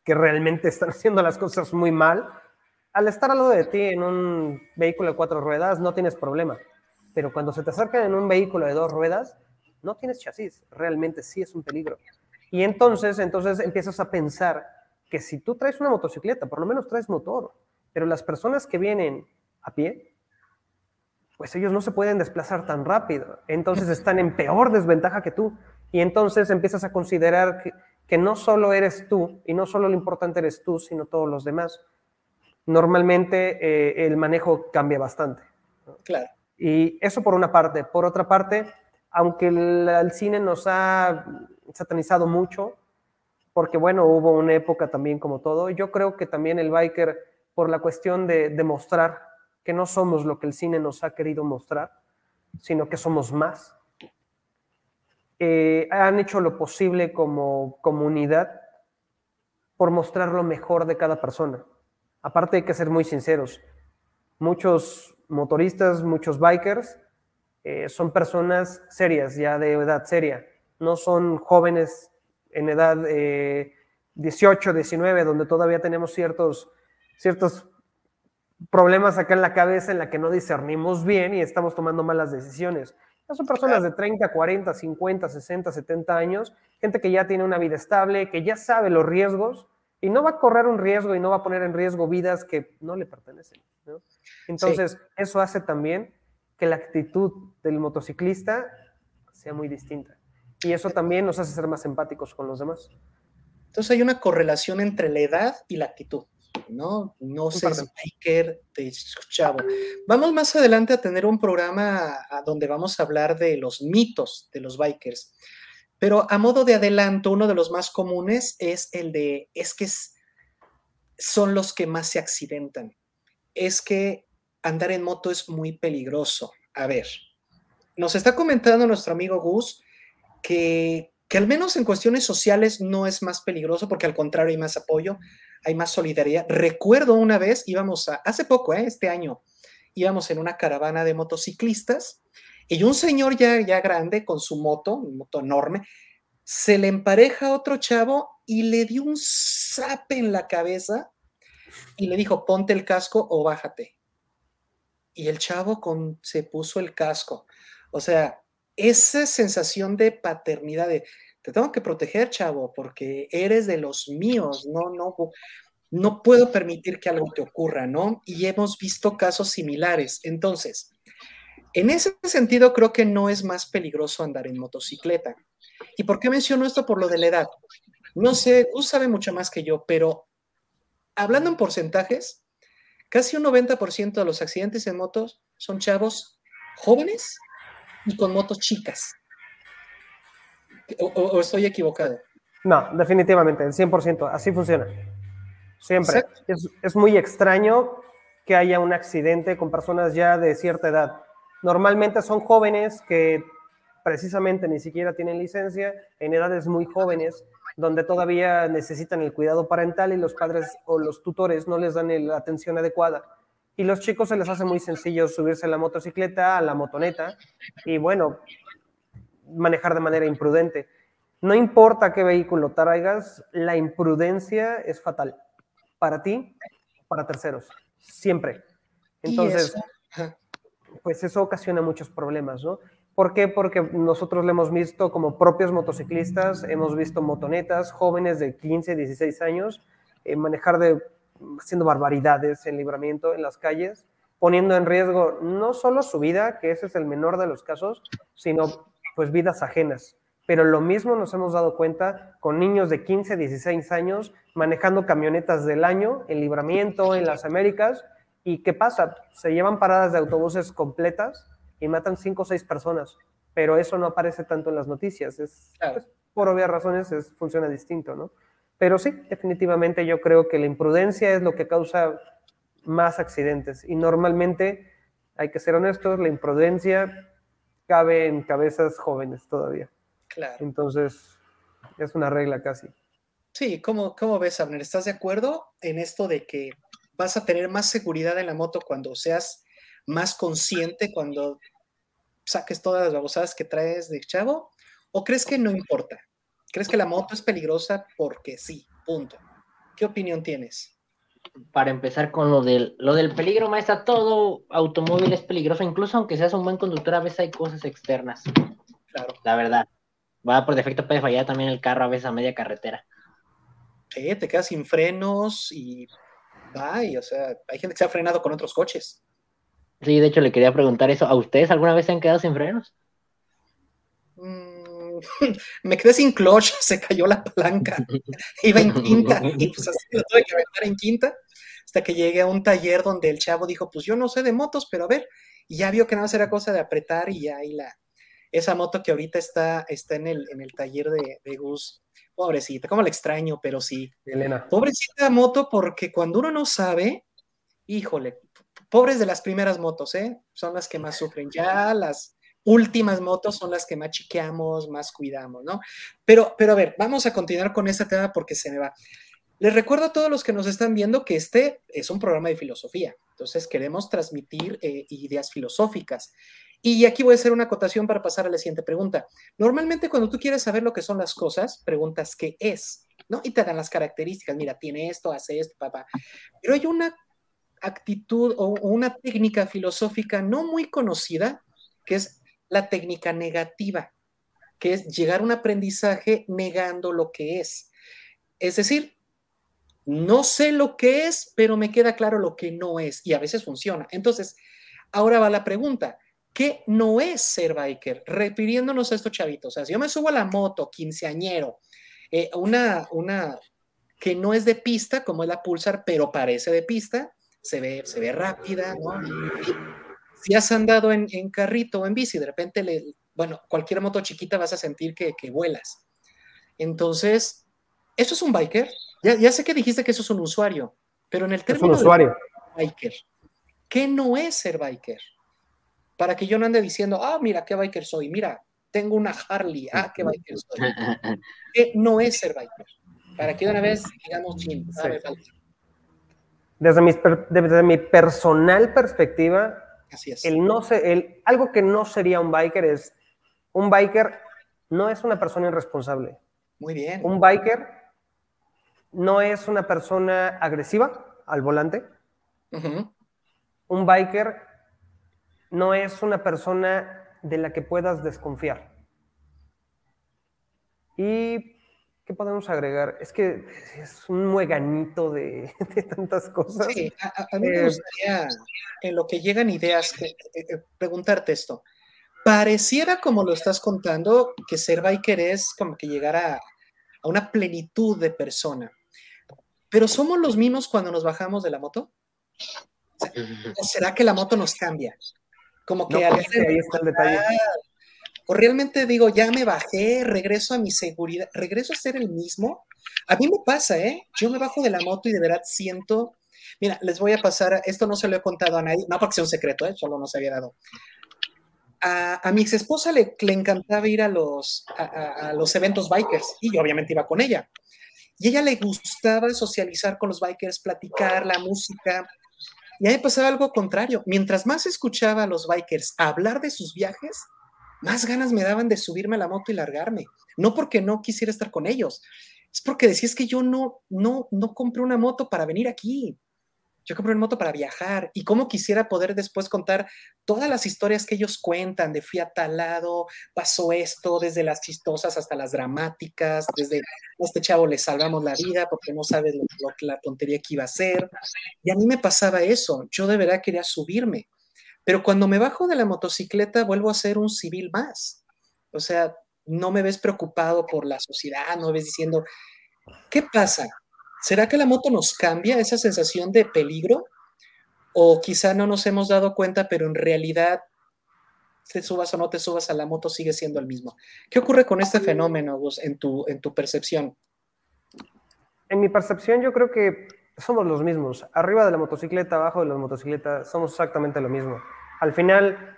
que realmente están haciendo las cosas muy mal. Al estar al lado de ti en un vehículo de cuatro ruedas no tienes problema, pero cuando se te acercan en un vehículo de dos ruedas, no tienes chasis, realmente sí es un peligro. Y entonces, entonces empiezas a pensar que si tú traes una motocicleta, por lo menos traes motor, pero las personas que vienen a pie, pues ellos no se pueden desplazar tan rápido. Entonces están en peor desventaja que tú. Y entonces empiezas a considerar que, no solo eres tú y no solo lo importante eres tú, sino todos los demás. Normalmente eh, el manejo cambia bastante.
Claro.
Y eso por una parte. Por otra parte, aunque el, cine nos ha satanizado mucho, porque bueno, hubo una época también como todo, yo creo que también el biker, por la cuestión de demostrar que no somos lo que el cine nos ha querido mostrar, sino que somos más. Eh, han hecho lo posible como comunidad por mostrar lo mejor de cada persona. Aparte hay que ser muy sinceros. Muchos motoristas, muchos bikers, eh, son personas serias, ya de edad seria. No son jóvenes en edad 18, eh, 19, donde todavía tenemos ciertos, ciertos problemas acá en la cabeza en la que no discernimos bien y estamos tomando malas decisiones. son personas de 30, 40, 50, 60, 70 años, gente que ya tiene una vida estable, que ya sabe los riesgos y no va a correr un riesgo y no va a poner en riesgo vidas que no le pertenecen. Entonces, eso hace también que la actitud del motociclista sea muy distinta. Y eso también nos hace ser más empáticos con los demás.
Entonces hay una correlación entre la edad y la actitud. ¿no? No sé, Biker de chavo. Vamos más adelante a tener un programa donde vamos a hablar de los mitos de los bikers. Pero a modo de adelanto, uno de los más comunes es el de, es que son los que más se accidentan. Es que andar en moto es muy peligroso. A ver, nos está comentando nuestro amigo Gus que, que al menos en cuestiones sociales no es más peligroso porque al contrario hay más apoyo hay más solidaridad. Recuerdo una vez, íbamos a, hace poco, ¿eh? este año, íbamos en una caravana de motociclistas y un señor ya, ya grande con su moto, un moto enorme, se le empareja a otro chavo y le dio un zape en la cabeza y le dijo, ponte el casco o bájate. Y el chavo se puso el casco. O sea, esa sensación de paternidad, de te tengo que proteger, chavo, porque eres de los míos, no, no, no puedo permitir que algo te ocurra, ¿no? Y hemos visto casos similares. Entonces, en ese sentido, creo que no es más peligroso andar en motocicleta. ¿Y por qué menciono esto? Por lo de la edad. No sé, usted sabe mucho más que yo, pero hablando en porcentajes, casi un 90% de los accidentes en motos son chavos jóvenes y con motos chicas. ¿O, estoy equivocado?
No, definitivamente, el 100%, así funciona. Siempre. Es, muy extraño que haya un accidente con personas ya de cierta edad. Normalmente son jóvenes que precisamente ni siquiera tienen licencia, en edades muy jóvenes, donde todavía necesitan el cuidado parental y los padres o los tutores no les dan la atención adecuada. Y los chicos se les hace muy sencillo subirse a la motocicleta, a la motoneta, y bueno, manejar de manera imprudente. No importa qué vehículo traigas, la imprudencia es fatal para ti, para terceros, siempre. Entonces, pues eso ocasiona muchos problemas, ¿no? ¿Por qué? Porque nosotros lo hemos visto como propios motociclistas, hemos visto motonetas jóvenes de 15, 16 años eh, manejar de haciendo barbaridades en libramiento en las calles, poniendo en riesgo no solo su vida, que ese es el menor de los casos, sino pues vidas ajenas. Pero lo mismo nos hemos dado cuenta con niños de 15, 16 años manejando camionetas del año en libramiento en las Américas. ¿Y qué pasa? Se llevan paradas de autobuses completas y matan 5 o 6 personas. Pero eso no aparece tanto en las noticias. Es, pues, por obvias razones es, funciona distinto, ¿no? Pero sí, definitivamente yo creo que la imprudencia es lo que causa más accidentes. Y normalmente, hay que ser honestos, la imprudencia cabe en cabezas jóvenes todavía.
Claro.
Entonces, es una regla casi.
Sí, ¿cómo, ¿cómo ves, Abner? ¿Estás de acuerdo en esto de que vas a tener más seguridad en la moto cuando seas más consciente, cuando saques todas las babosadas que traes de chavo? ¿O crees que no importa? ¿Crees que la moto es peligrosa porque sí? Punto. ¿Qué opinión tienes?
Para empezar con lo del, lo del peligro, maestra, todo automóvil es peligroso, incluso aunque seas un buen conductor, a veces hay cosas externas.
Claro.
La verdad. Va por defecto, puede fallar también el carro a veces a media carretera.
Sí, te quedas sin frenos y. Ay, o sea, hay gente que se ha frenado con otros coches.
Sí, de hecho le quería preguntar eso. ¿A ustedes alguna vez se han quedado sin frenos?
Mm, me quedé sin clutch, se cayó la palanca, iba en quinta y pues así lo tuve que aventar en quinta hasta que llegué a un taller donde el chavo dijo, pues yo no sé de motos, pero a ver, y ya vio que nada más era cosa de apretar y ya ahí la, esa moto que ahorita está, está en, el, en el taller de, de Gus, pobrecita, como la extraño, pero sí.
Elena.
Pobrecita moto porque cuando uno no sabe, híjole, pobres de las primeras motos, ¿eh? Son las que más sufren. Ya las últimas motos son las que más chiqueamos, más cuidamos, ¿no? Pero, pero a ver, vamos a continuar con este tema porque se me va. Les recuerdo a todos los que nos están viendo que este es un programa de filosofía, entonces queremos transmitir eh, ideas filosóficas. Y aquí voy a hacer una acotación para pasar a la siguiente pregunta. Normalmente cuando tú quieres saber lo que son las cosas, preguntas qué es, ¿no? Y te dan las características, mira, tiene esto, hace esto, papá. Pero hay una actitud o una técnica filosófica no muy conocida, que es la técnica negativa, que es llegar a un aprendizaje negando lo que es. Es decir, no sé lo que es, pero me queda claro lo que no es y a veces funciona. Entonces, ahora va la pregunta. ¿Qué no es ser biker? Refiriéndonos a estos chavitos. O sea, si yo me subo a la moto, quinceañero, eh, una, una que no es de pista, como es la Pulsar, pero parece de pista, se ve, se ve rápida, ¿no? si has andado en, carrito o en bici, de repente, le, bueno, cualquier moto chiquita vas a sentir que, vuelas. Entonces, ¿eso es un biker? Ya, sé que dijiste que eso es un usuario, pero en el término
es un usuario.
biker, ¿qué no es ser biker? Para que yo no ande diciendo, ah, mira, qué biker soy, mira, tengo una Harley, ah, qué biker soy. ¿Qué no es ser biker? Para que una vez digamos, chin,
desde, mi, desde mi personal perspectiva,
Así es.
El no el, algo que no sería un biker es, un biker no es una persona irresponsable.
Muy bien.
Un biker no es una persona agresiva al volante. Un biker no es una persona de la que puedas desconfiar. Y ¿Qué podemos agregar? Es que es un mueganito de, tantas cosas.
Sí, a, mí me eh, gustaría, en lo que llegan ideas, eh, eh, preguntarte esto. Pareciera, como lo estás contando, que ser biker es como que llegar a, una plenitud de persona. Pero ¿somos los mismos cuando nos bajamos de la moto? ¿O será que la moto nos cambia? Como que
ahí está el detalle
o realmente digo, ya me bajé, regreso a mi seguridad, regreso a ser el mismo. A mí me pasa, ¿eh? Yo me bajo de la moto y de verdad siento, mira, les voy a pasar, esto no se lo he contado a nadie, no porque sea un secreto, ¿eh? Solo no se había dado. A, mi ex esposa le, le, encantaba ir a los, a, a los eventos bikers y yo obviamente iba con ella. Y a ella le gustaba socializar con los bikers, platicar la música. Y ahí pasaba algo contrario. Mientras más escuchaba a los bikers hablar de sus viajes, más ganas me daban de subirme a la moto y largarme. No porque no quisiera estar con ellos, es porque decía es que yo no, no, no compré una moto para venir aquí. Yo compré una moto para viajar y cómo quisiera poder después contar todas las historias que ellos cuentan de fui a tal lado, pasó esto, desde las chistosas hasta las dramáticas, desde a este chavo le salvamos la vida porque no sabe lo, la tontería que iba a hacer. Y a mí me pasaba eso, yo de verdad quería subirme. Pero cuando me bajo de la motocicleta vuelvo a ser un civil más. O sea, no me ves preocupado por la sociedad, no me ves diciendo, ¿qué pasa? ¿Será que la moto nos cambia esa sensación de peligro? O quizá no nos hemos dado cuenta, pero en realidad, te subas o no te subas a la moto, sigue siendo el mismo. ¿Qué ocurre con este fenómeno, tu, en tu percepción?
En mi percepción, yo creo que somos los mismos. Arriba de la motocicleta, abajo de la motocicleta, somos exactamente lo mismo. Al final,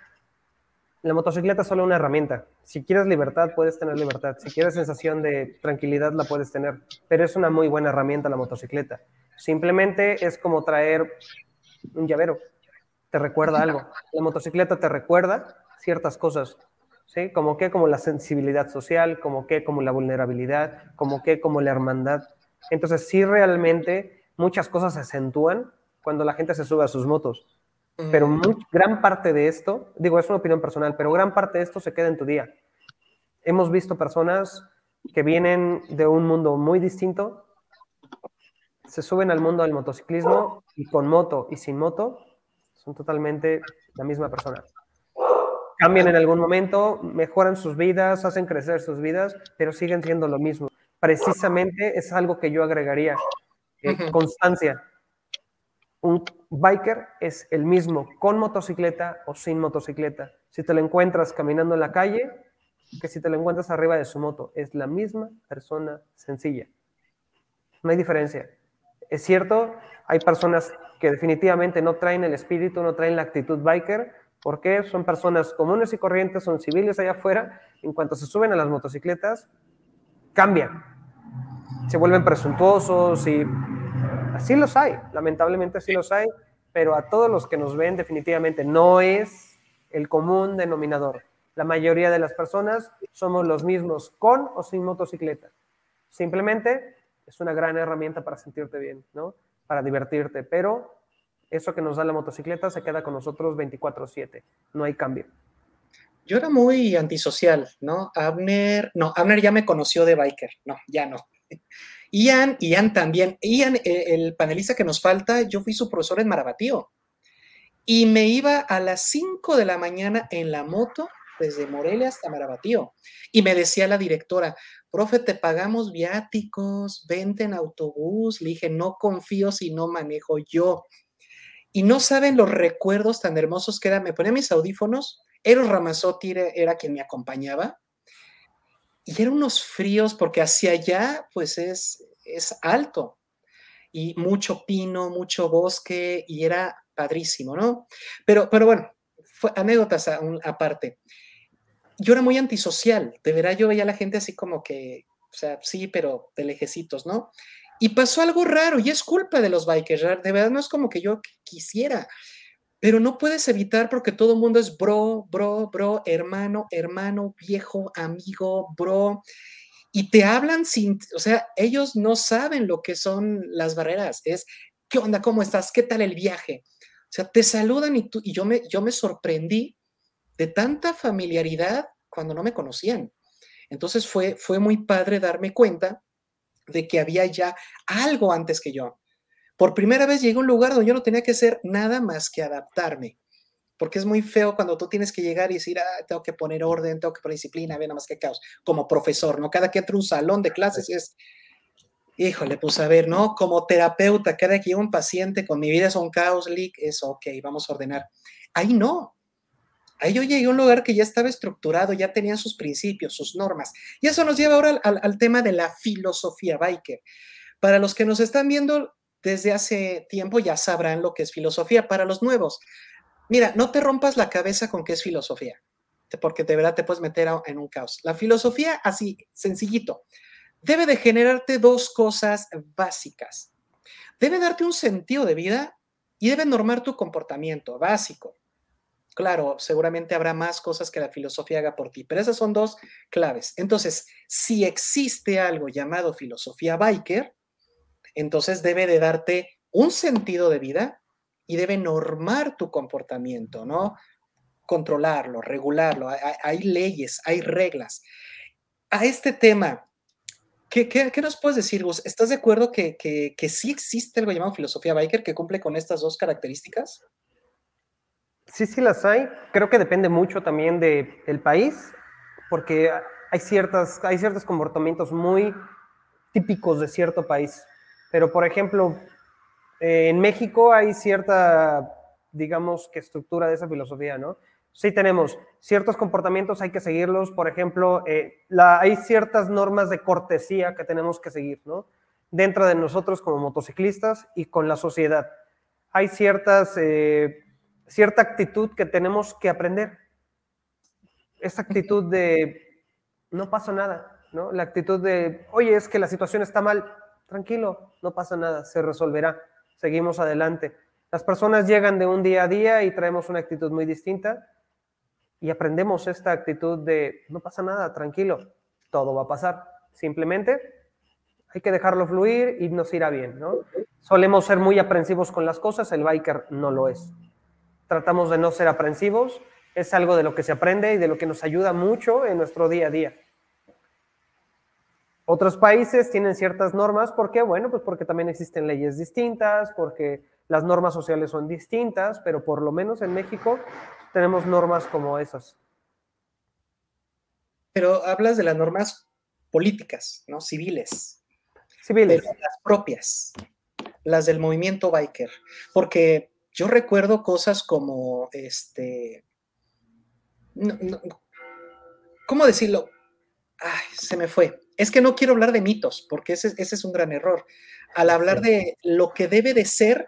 la motocicleta es solo una herramienta. Si quieres libertad, puedes tener libertad. Si quieres sensación de tranquilidad, la puedes tener. Pero es una muy buena herramienta la motocicleta. Simplemente es como traer un llavero. Te recuerda algo. La motocicleta te recuerda ciertas cosas. ¿Sí? Como que, como la sensibilidad social, como que, como la vulnerabilidad, como que, como la hermandad. Entonces, sí, realmente muchas cosas se acentúan cuando la gente se sube a sus motos pero gran parte de esto, digo, es una opinión personal, pero gran parte de esto se queda en tu día. Hemos visto personas que vienen de un mundo muy distinto, se suben al mundo del motociclismo y con moto y sin moto son totalmente la misma persona. Cambian en algún momento, mejoran sus vidas, hacen crecer sus vidas, pero siguen siendo lo mismo. Precisamente es algo que yo agregaría, eh, constancia un biker es el mismo con motocicleta o sin motocicleta. Si te lo encuentras caminando en la calle, que si te lo encuentras arriba de su moto, es la misma persona sencilla. No hay diferencia. Es cierto, hay personas que definitivamente no traen el espíritu, no traen la actitud biker, porque son personas comunes y corrientes, son civiles allá afuera, en cuanto se suben a las motocicletas, cambian. Se vuelven presuntuosos y Sí los hay, lamentablemente sí los hay, pero a todos los que nos ven definitivamente no es el común denominador. La mayoría de las personas somos los mismos con o sin motocicleta. Simplemente es una gran herramienta para sentirte bien, ¿no? Para divertirte, pero eso que nos da la motocicleta se queda con nosotros 24/7, no hay cambio.
Yo era muy antisocial, ¿no? Abner, no, Abner ya me conoció de biker, no, ya no. Ian, Ian también. Ian, eh, el panelista que nos falta, yo fui su profesor en Marabatío. Y me iba a las 5 de la mañana en la moto desde Morelia hasta Marabatío. Y me decía la directora, profe, te pagamos viáticos, vente en autobús. Le dije, no confío si no manejo yo. Y no saben los recuerdos tan hermosos que era. Me ponía mis audífonos. Eros Ramazotti era quien me acompañaba y eran unos fríos porque hacia allá pues es, es alto y mucho pino, mucho bosque y era padrísimo, ¿no? Pero, pero bueno, fue anécdotas aparte. Yo era muy antisocial, de verdad yo veía a la gente así como que, o sea, sí, pero de lejecitos, ¿no? Y pasó algo raro y es culpa de los bikers, de verdad no es como que yo quisiera, pero no puedes evitar porque todo el mundo es bro, bro, bro, hermano, hermano, viejo, amigo, bro. Y te hablan sin, o sea, ellos no saben lo que son las barreras. Es, ¿qué onda? ¿Cómo estás? ¿Qué tal el viaje? O sea, te saludan y, tú, y yo, me, yo me sorprendí de tanta familiaridad cuando no me conocían. Entonces fue, fue muy padre darme cuenta de que había ya algo antes que yo. Por primera vez llegué a un lugar donde yo no tenía que hacer nada más que adaptarme. Porque es muy feo cuando tú tienes que llegar y decir, ah, tengo que poner orden, tengo que poner disciplina, ve nada más que caos. Como profesor, ¿no? Cada que entro a un salón de clases es, híjole, pues a ver, ¿no? Como terapeuta, cada que llega un paciente con mi vida es un caos, leak, es ok, vamos a ordenar. Ahí no. Ahí yo llegué a un lugar que ya estaba estructurado, ya tenía sus principios, sus normas. Y eso nos lleva ahora al, al tema de la filosofía biker. Para los que nos están viendo, desde hace tiempo ya sabrán lo que es filosofía. Para los nuevos, mira, no te rompas la cabeza con qué es filosofía, porque de verdad te puedes meter en un caos. La filosofía, así, sencillito, debe de generarte dos cosas básicas. Debe darte un sentido de vida y debe normar tu comportamiento básico. Claro, seguramente habrá más cosas que la filosofía haga por ti, pero esas son dos claves. Entonces, si existe algo llamado filosofía biker, entonces debe de darte un sentido de vida y debe normar tu comportamiento, ¿no? Controlarlo, regularlo. Hay, leyes, hay reglas. A este tema, ¿qué, nos puedes decir, Gus? ¿Estás de acuerdo que, que, sí existe algo llamado filosofía biker que cumple con estas dos características?
Sí, sí las hay. Creo que depende mucho también del país, porque hay, ciertas, hay ciertos comportamientos muy típicos de cierto país. Pero, por ejemplo, eh, en México hay cierta, digamos, que estructura de esa filosofía, ¿no? Sí tenemos ciertos comportamientos, hay que seguirlos. Por ejemplo, eh, hay ciertas normas de cortesía que tenemos que seguir, ¿no? Dentro de nosotros como motociclistas y con la sociedad. Hay ciertas, eh, cierta actitud que tenemos que aprender. Esa actitud de no pasa nada, ¿no? La actitud de, oye, es que la situación está mal, tranquilo, no pasa nada, se resolverá, seguimos adelante. Las personas llegan de un día a día y traemos una actitud muy distinta y aprendemos esta actitud de no pasa nada, tranquilo, todo va a pasar. Simplemente hay que dejarlo fluir y nos irá bien, ¿no? Solemos ser muy aprensivos con las cosas, el biker no lo es. Tratamos de no ser aprensivos, es algo de lo que se aprende y de lo que nos ayuda mucho en nuestro día a día. Otros países tienen ciertas normas, ¿por qué? Bueno, pues porque también existen leyes distintas, porque las normas sociales son distintas, pero por lo menos en México tenemos normas como esas.
Pero hablas de las normas políticas, ¿no? Civiles.
Civiles.
las propias, las del movimiento biker. Porque yo recuerdo cosas como, este, ¿cómo decirlo? Ay, se me fue es que no quiero hablar de mitos, porque ese, es un gran error. Al hablar de lo que debe de ser,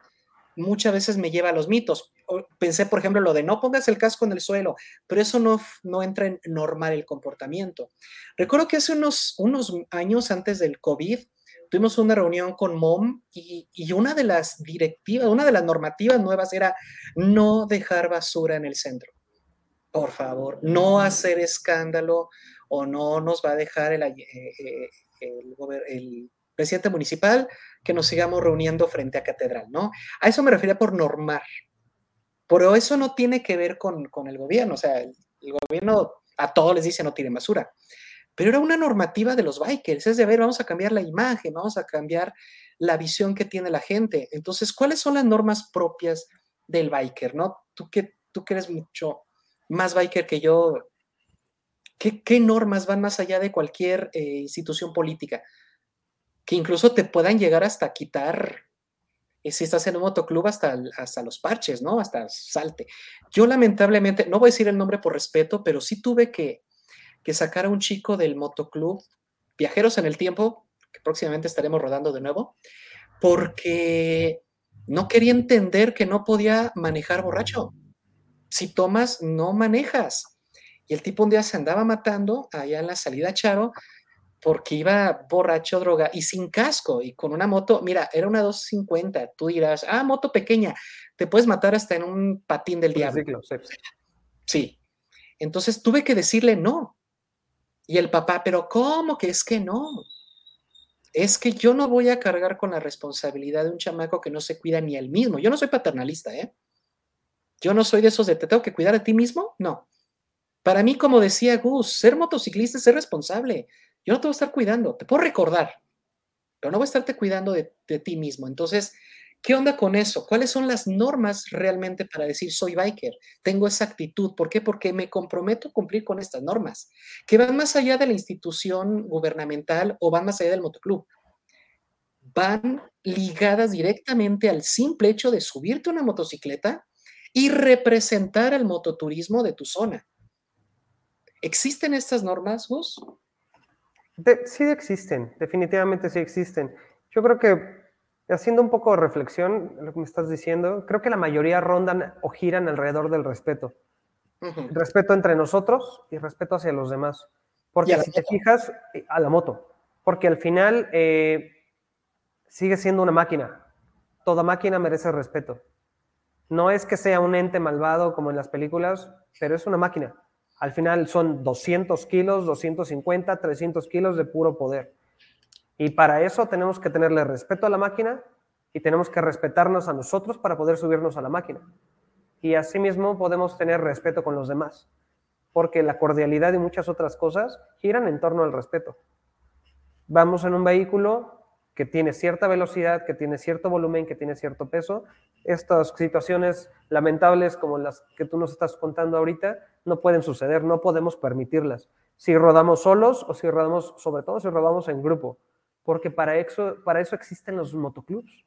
muchas veces me lleva a los mitos. Pensé, por ejemplo, lo de no pongas el casco en el suelo, pero eso no, no entra en normal el comportamiento. Recuerdo que hace unos, unos años antes del COVID, tuvimos una reunión con MOM y, y, una de las directivas, una de las normativas nuevas era no dejar basura en el centro. Por favor, no hacer escándalo, o no nos va a dejar el, eh, eh, el, presidente municipal que nos sigamos reuniendo frente a catedral, ¿no? A eso me refería por normar. Pero eso no tiene que ver con, el gobierno, o sea, el, gobierno a todos les dice no tiene basura. Pero era una normativa de los bikers, es de ver, vamos a cambiar la imagen, vamos a cambiar la visión que tiene la gente. Entonces, ¿cuáles son las normas propias del biker, no? Tú que, tú que eres mucho más biker que yo, ¿Qué, normas van más allá de cualquier eh, institución política? Que incluso te puedan llegar hasta quitar, eh, si estás en un motoclub, hasta, hasta los parches, ¿no? Hasta salte. Yo lamentablemente, no voy a decir el nombre por respeto, pero sí tuve que, que sacar a un chico del motoclub, Viajeros en el Tiempo, que próximamente estaremos rodando de nuevo, porque no quería entender que no podía manejar borracho. Si tomas, no manejas. Y el tipo un día se andaba matando allá en la salida Charo porque iba borracho, droga y sin casco y con una moto, mira, era una 250, tú dirás, ah, moto pequeña, te puedes matar hasta en un patín del diablo. Sí. Entonces tuve que decirle no. Y el papá, pero ¿cómo que es que no? Es que yo no voy a cargar con la responsabilidad de un chamaco que no se cuida ni él mismo. Yo no soy paternalista, ¿eh? Yo no soy de esos de te tengo que cuidar a ti mismo. No. Para mí, como decía Gus, ser motociclista es ser responsable. Yo no te voy a estar cuidando, te puedo recordar, pero no voy a estarte cuidando de, ti mismo. Entonces, ¿qué onda con eso? ¿Cuáles son las normas realmente para decir soy biker? Tengo esa actitud. ¿Por qué? Porque me comprometo a cumplir con estas normas, que van más allá de la institución gubernamental o van más allá del motoclub. Van ligadas directamente al simple hecho de subirte una motocicleta y representar el mototurismo de tu zona. ¿Existen estas normas, Gus?
sí existen, definitivamente sí existen. Yo creo que haciendo un poco de reflexión, lo que me estás diciendo, creo que la mayoría rondan o giran alrededor del respeto. Respeto entre nosotros y respeto hacia los demás. Porque si te fijas, a la moto, porque al final eh, sigue siendo una máquina. Toda máquina merece respeto. No es que sea un ente malvado como en las películas, pero es una máquina. Al final son 200 kilos, 250, 300 kilos de puro poder. Y para eso tenemos que tenerle respeto a la máquina y tenemos que respetarnos a nosotros para poder subirnos a la máquina. Y asimismo podemos tener respeto con los demás, porque la cordialidad y muchas otras cosas giran en torno al respeto. Vamos en un vehículo que tiene cierta velocidad, que tiene cierto volumen, que tiene cierto peso. Estas situaciones lamentables como las que tú nos estás contando ahorita no pueden suceder, no podemos permitirlas. Si rodamos solos o si rodamos, sobre todo si rodamos en grupo, porque para eso, para eso existen los motoclubs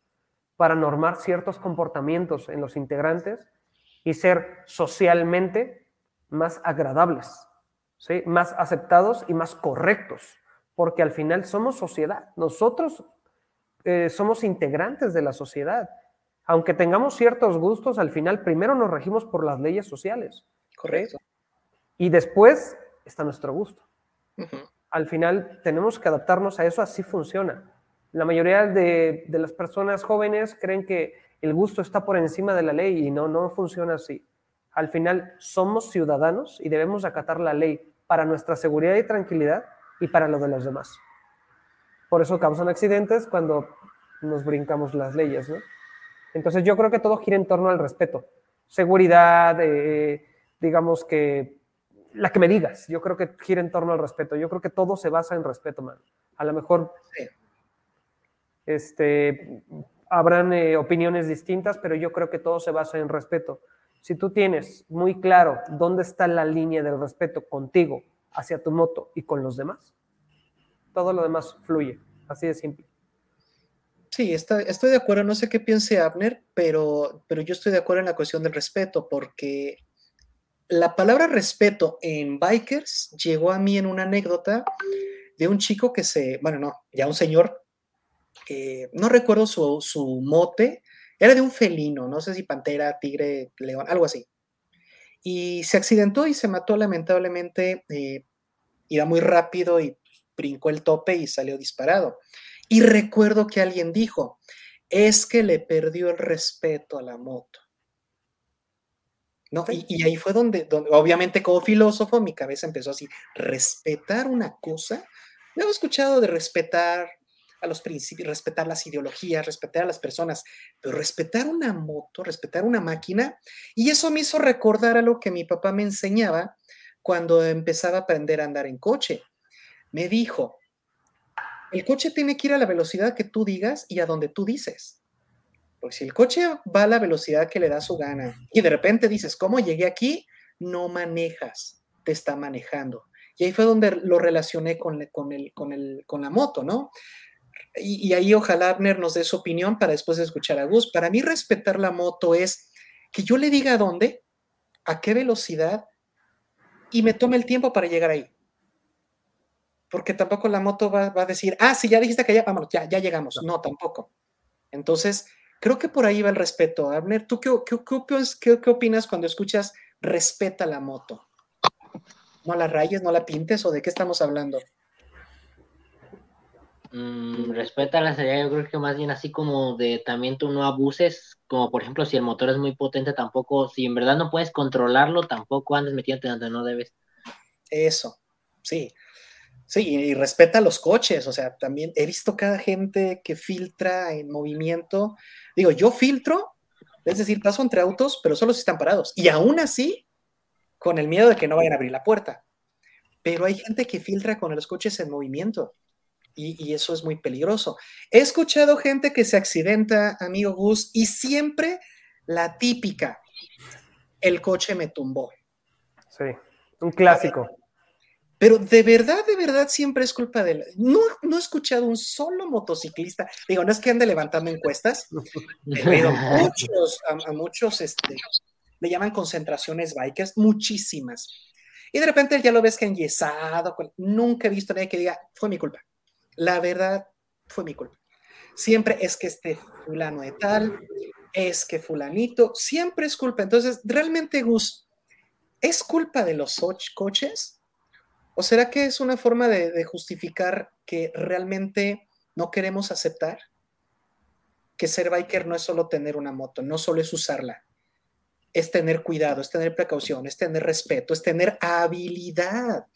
para normar ciertos comportamientos en los integrantes y ser socialmente más agradables, ¿sí? más aceptados y más correctos, porque al final somos sociedad, nosotros eh, somos integrantes de la sociedad. Aunque tengamos ciertos gustos, al final primero nos regimos por las leyes sociales.
Correcto.
Y después está nuestro gusto. Al final tenemos que adaptarnos a eso, así funciona. La mayoría de, las personas jóvenes creen que el gusto está por encima de la ley y no, no funciona así. Al final somos ciudadanos y debemos acatar la ley para nuestra seguridad y tranquilidad y para lo de los demás. Por eso causan accidentes cuando nos brincamos las leyes, ¿no? Entonces yo creo que todo gira en torno al respeto. Seguridad, eh, digamos que la que me digas, yo creo que gira en torno al respeto. Yo creo que todo se basa en respeto, man. A lo mejor este, habrán eh, opiniones distintas, pero yo creo que todo se basa en respeto. Si tú tienes muy claro dónde está la línea del respeto contigo, hacia tu moto y con los demás, todo lo demás fluye. Así de simple.
Sí, estoy de acuerdo. No sé qué piense Abner, pero, pero yo estoy de acuerdo en la cuestión del respeto, porque la palabra respeto en bikers llegó a mí en una anécdota de un chico que se, bueno, no, ya un señor eh, no recuerdo su, mote, era de un felino, no sé si pantera, tigre, león, algo así. Y se accidentó y se mató lamentablemente, eh, iba muy rápido y brincó el tope y salió disparado. Y recuerdo que alguien dijo, es que le perdió el respeto a la moto. ¿No? Y, ahí fue donde, donde, obviamente como filósofo, mi cabeza empezó así, respetar una cosa. Me he escuchado de respetar a los principios, respetar las ideologías, respetar a las personas, pero respetar una moto, respetar una máquina, y eso me hizo recordar a lo que mi papá me enseñaba cuando empezaba a aprender a andar en coche. Me dijo, el coche tiene que ir a la velocidad que tú digas y a donde tú dices. Porque si el coche va a la velocidad que le da su gana y de repente dices, ¿cómo llegué aquí? No manejas, te está manejando. Y ahí fue donde lo relacioné con, con, el, con, el, con la moto, ¿no? y, ahí ojalá Abner nos dé su opinión para después escuchar a Gus. Para mí respetar la moto es que yo le diga a dónde, a qué velocidad y me tome el tiempo para llegar ahí. Porque tampoco la moto va, a decir, ah, sí, ya dijiste que ya, vámonos, ya, ya llegamos. No, tampoco. Entonces, creo que por ahí va el respeto. Abner, ¿tú qué, qué, qué opinas cuando escuchas respeta la moto? ¿No la rayes, no la pintes o de qué estamos hablando?
Mm, respeta sería yo creo que más bien así como de también tú no abuses, como por ejemplo si el motor es muy potente tampoco, si en verdad no puedes controlarlo, tampoco andes metiéndote donde no debes.
Eso, sí. Sí, y respeta los coches, o sea, también he visto cada gente que filtra en movimiento. Digo, yo filtro, es decir, paso entre autos, pero solo si están parados. Y aún así, con el miedo de que no vayan a abrir la puerta. Pero hay gente que filtra con los coches en movimiento y, eso es muy peligroso. He escuchado gente que se accidenta, amigo Gus, y siempre la típica, el coche me tumbó.
Sí, un clásico.
Pero de verdad, de verdad, siempre es culpa de él. No, no he escuchado un solo motociclista. Digo, no es que ande levantando encuestas, pero muchos, a, muchos este, le llaman concentraciones bikers, muchísimas. Y de repente ya lo ves que enyesado. Nunca he visto a nadie que diga, fue mi culpa la verdad fue mi culpa. Siempre es que este fulano de tal, es que fulanito, siempre es culpa. Entonces, realmente, Gus, ¿es culpa de los coches? ¿O será que es una forma de, justificar que realmente no queremos aceptar que ser biker no es solo tener una moto, no solo es usarla, es tener cuidado, es tener precaución, es tener respeto, es tener habilidad.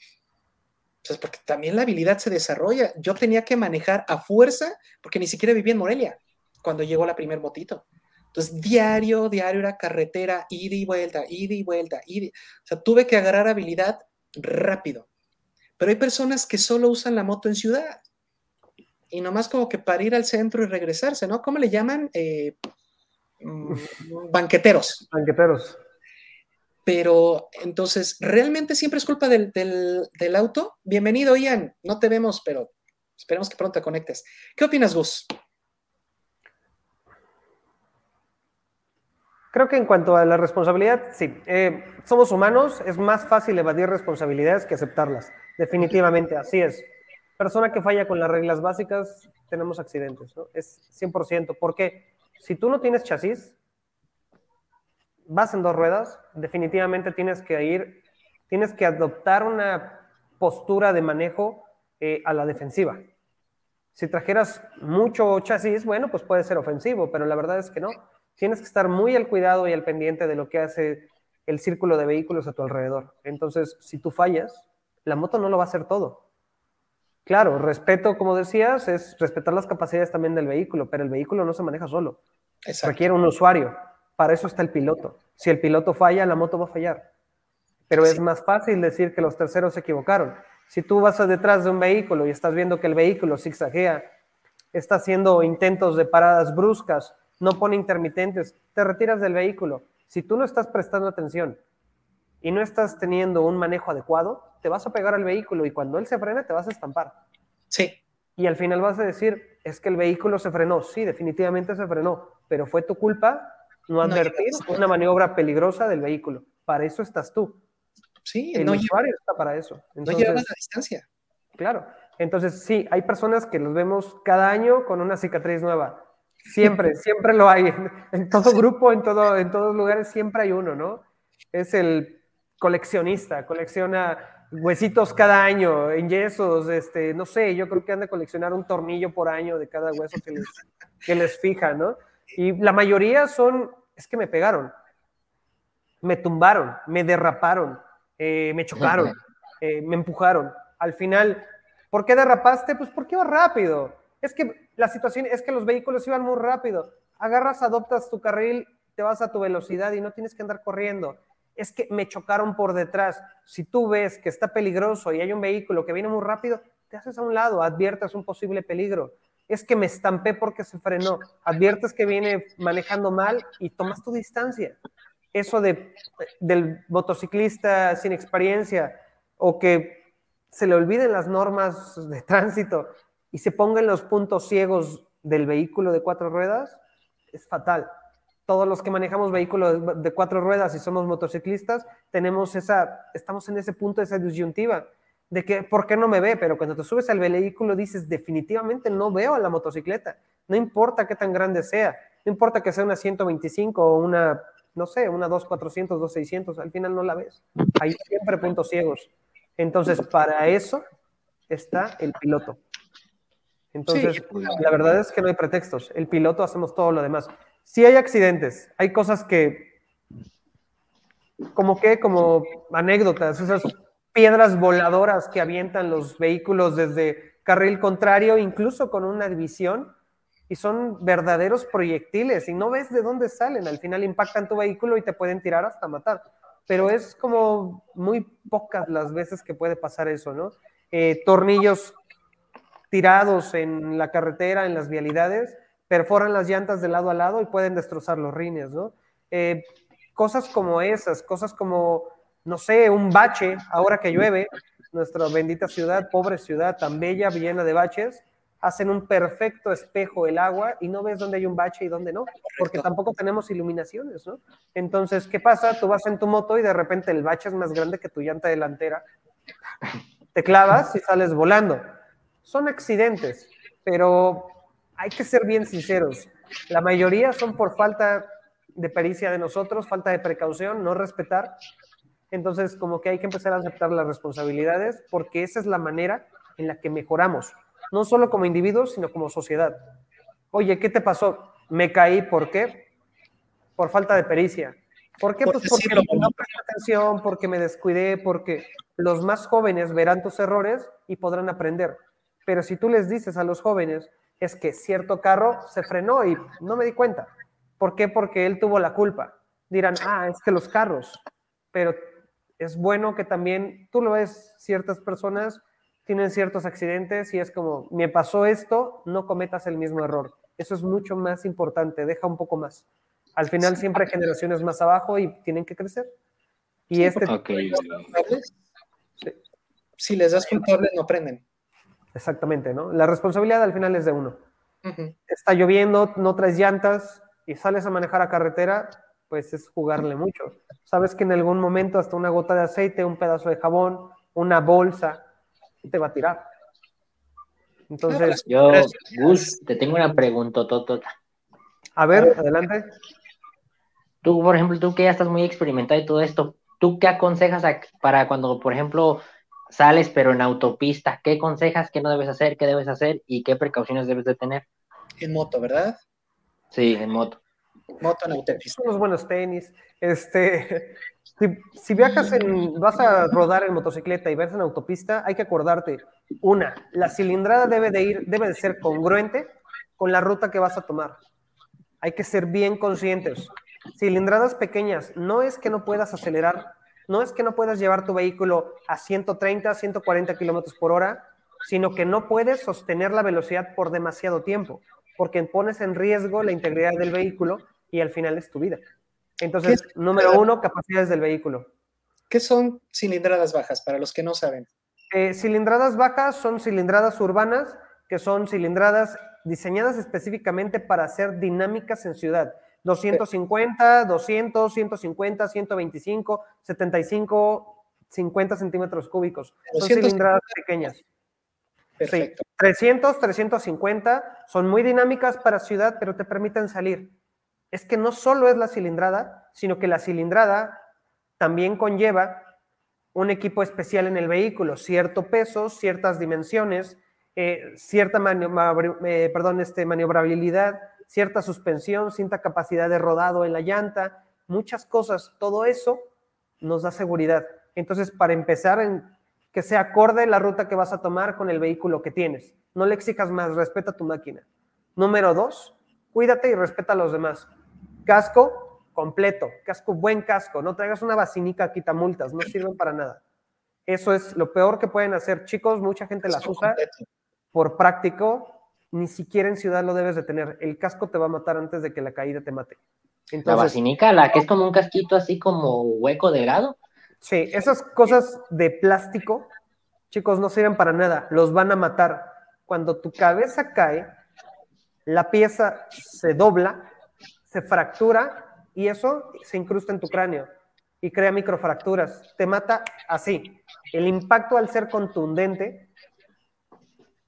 Entonces, porque también la habilidad se desarrolla. Yo tenía que manejar a fuerza, porque ni siquiera vivía en Morelia cuando llegó la primer motito. Entonces, diario, diario era carretera, ida y vuelta, ida y vuelta, ida. O sea, tuve que agarrar habilidad rápido. Pero hay personas que solo usan la moto en ciudad y nomás como que para ir al centro y regresarse, ¿no? ¿Cómo le llaman? Eh, banqueteros.
Banqueteros.
Pero entonces, ¿realmente siempre es culpa del, del, auto? Bienvenido, Ian. No te vemos, pero esperemos que pronto te conectes. ¿Qué opinas, Gus?
Creo que en cuanto a la responsabilidad, sí. Eh, somos humanos, es más fácil evadir responsabilidades que aceptarlas. Definitivamente, así es persona que falla con las reglas básicas, tenemos accidentes, ¿no? Es 100%. Porque si tú no tienes chasis, vas en dos ruedas, definitivamente tienes que ir, tienes que adoptar una postura de manejo eh, a la defensiva. Si trajeras mucho chasis, bueno, pues puede ser ofensivo, pero la verdad es que no. Tienes que estar muy al cuidado y al pendiente de lo que hace el círculo de vehículos a tu alrededor. Entonces, si tú fallas, la moto no lo va a hacer todo. Claro, respeto, como decías, es respetar las capacidades también del vehículo, pero el vehículo no se maneja solo. Requiere un usuario. Para eso está el piloto. Si el piloto falla, la moto va a fallar. Pero es más fácil decir que los terceros se equivocaron. Si tú vas detrás de un vehículo y estás viendo que el vehículo zigzaguea, está haciendo intentos de paradas bruscas, no pone intermitentes, te retiras del vehículo. Si tú no estás prestando atención y no estás teniendo un manejo adecuado, te vas a pegar al vehículo y cuando él se frena te vas a estampar.
Sí.
Y al final vas a decir, es que el vehículo se frenó. Sí, definitivamente se frenó, pero fue tu culpa no advertir una maniobra peligrosa del vehículo. Para eso estás tú.
Sí,
el usuario está para eso.
Entonces, no llevas la distancia.
Claro. Entonces, sí, hay personas que los vemos cada año con una cicatriz nueva. Siempre, siempre lo hay. En todo grupo, en, todo, en todos lugares, siempre hay uno, ¿no? Es el coleccionista, colecciona huesitos cada año, en yesos, este, no sé, yo creo que han de coleccionar un tornillo por año de cada hueso que les, que les fija, ¿no? Y la mayoría son, es que me pegaron, me tumbaron, me derraparon, eh, me chocaron, eh, me empujaron. Al final, ¿por qué derrapaste? Pues porque iba rápido. Es que la situación es que los vehículos iban muy rápido. Agarras, adoptas tu carril, te vas a tu velocidad y no tienes que andar corriendo es que me chocaron por detrás. Si tú ves que está peligroso y hay un vehículo que viene muy rápido, te haces a un lado, adviertes un posible peligro. Es que me estampé porque se frenó. Adviertes que viene manejando mal y tomas tu distancia. Eso de, del motociclista sin experiencia o que se le olviden las normas de tránsito y se pongan los puntos ciegos del vehículo de cuatro ruedas, es fatal todos los que manejamos vehículos de cuatro ruedas y somos motociclistas, tenemos esa, estamos en ese punto, esa disyuntiva de que, ¿por qué no me ve? Pero cuando te subes al vehículo dices, definitivamente no veo a la motocicleta, no importa qué tan grande sea, no importa que sea una 125 o una, no sé, una 2400, 2600, al final no la ves. Hay siempre puntos ciegos. Entonces, para eso está el piloto. Entonces, la verdad es que no hay pretextos. El piloto hacemos todo lo demás sí hay accidentes, hay cosas que, como que, como anécdotas, esas piedras voladoras que avientan los vehículos desde carril contrario, incluso con una división, y son verdaderos proyectiles y no ves de dónde salen. Al final impactan tu vehículo y te pueden tirar hasta matar. Pero es como muy pocas las veces que puede pasar eso, ¿no? Eh, tornillos tirados en la carretera, en las vialidades, perforan las llantas de lado a lado y pueden destrozar los rines, ¿no? Eh, cosas como esas, cosas como, no sé, un bache, ahora que llueve, nuestra bendita ciudad, pobre ciudad, tan bella, llena de baches, hacen un perfecto espejo el agua y no ves dónde hay un bache y dónde no, porque tampoco tenemos iluminaciones, ¿no? Entonces, ¿qué pasa? Tú vas en tu moto y de repente el bache es más grande que tu llanta delantera, te clavas y sales volando. Son accidentes, pero hay que ser bien sinceros. La mayoría son por falta de pericia de nosotros, falta de precaución, no respetar. Entonces, como que hay que empezar a aceptar las responsabilidades porque esa es la manera en la que mejoramos, no solo como individuos, sino como sociedad. Oye, ¿qué te pasó? Me caí, ¿por qué? Por falta de pericia. ¿Por qué? pues porque no presté atención, porque me descuidé, porque los más jóvenes verán tus errores y podrán aprender. Pero si tú les dices a los jóvenes, es que cierto carro se frenó y no me di cuenta. ¿Por qué? Porque él tuvo la culpa. Dirán, ah, es que los carros. Pero es bueno que también tú lo ves, ciertas personas tienen ciertos accidentes y es como, me pasó esto, no cometas el mismo error. Eso es mucho más importante, deja un poco más. Al final siempre hay generaciones más abajo y tienen que crecer. Y este...
Si les das culpable, no aprenden.
Exactamente, ¿no? La responsabilidad al final es de uno. Está lloviendo, no traes llantas y sales a manejar a carretera, pues es jugarle mucho. Sabes que en algún momento hasta una gota de aceite, un pedazo de jabón, una bolsa, te va a tirar.
Entonces. Yo, Gus, te tengo una pregunta, Totota.
A ver, adelante.
Tú, por ejemplo, tú que ya estás muy experimentado y todo esto, ¿tú qué aconsejas para cuando, por ejemplo, sales pero en autopista? ¿Qué aconsejas? ¿Qué no debes hacer? ¿Qué debes hacer? ¿Y qué precauciones debes de tener?
En moto, ¿verdad?
Sí, en moto.
Moto en autopista.
Unos buenos tenis. Este, si, viajas en, vas a rodar en motocicleta y vas en autopista, hay que acordarte, una, la cilindrada debe de ir, debe de ser congruente con la ruta que vas a tomar. Hay que ser bien conscientes. Cilindradas pequeñas, no es que no puedas acelerar, no es que no puedas llevar tu vehículo a 130, 140 kilómetros por hora, sino que no puedes sostener la velocidad por demasiado tiempo, porque pones en riesgo la integridad del vehículo y al final es tu vida. Entonces, número uno, capacidades del vehículo.
¿Qué son cilindradas bajas para los que no saben?
Eh, cilindradas bajas son cilindradas urbanas, que son cilindradas diseñadas específicamente para ser dinámicas en ciudad. 250, 200, 150, 125, 75, 50 centímetros cúbicos. Son cilindradas pequeñas.
Perfecto.
300, 350 son muy dinámicas para ciudad, pero te permiten salir es que no solo es la cilindrada, sino que la cilindrada también conlleva un equipo especial en el vehículo, cierto peso, ciertas dimensiones, eh, cierta eh, perdón, este, maniobrabilidad, cierta suspensión, cierta capacidad de rodado en la llanta, muchas cosas, todo eso nos da seguridad. Entonces, para empezar, en que sea acorde la ruta que vas a tomar con el vehículo que tienes. No le exijas más, respeta tu máquina. Número dos, cuídate y respeta a los demás. Casco completo, casco, buen casco. No traigas una vacinica quita multas, no sirven para nada. Eso es lo peor que pueden hacer. Chicos, mucha gente las usa por práctico. Ni siquiera en ciudad lo debes de tener. El casco te va a matar antes de que la caída te mate.
la vacinica, la que es como un casquito así como hueco de grado.
Sí, esas cosas de plástico, chicos, no sirven para nada. Los van a matar. Cuando tu cabeza cae, la pieza se dobla se fractura y eso se incrusta en tu cráneo y crea microfracturas. Te mata así. El impacto al ser contundente,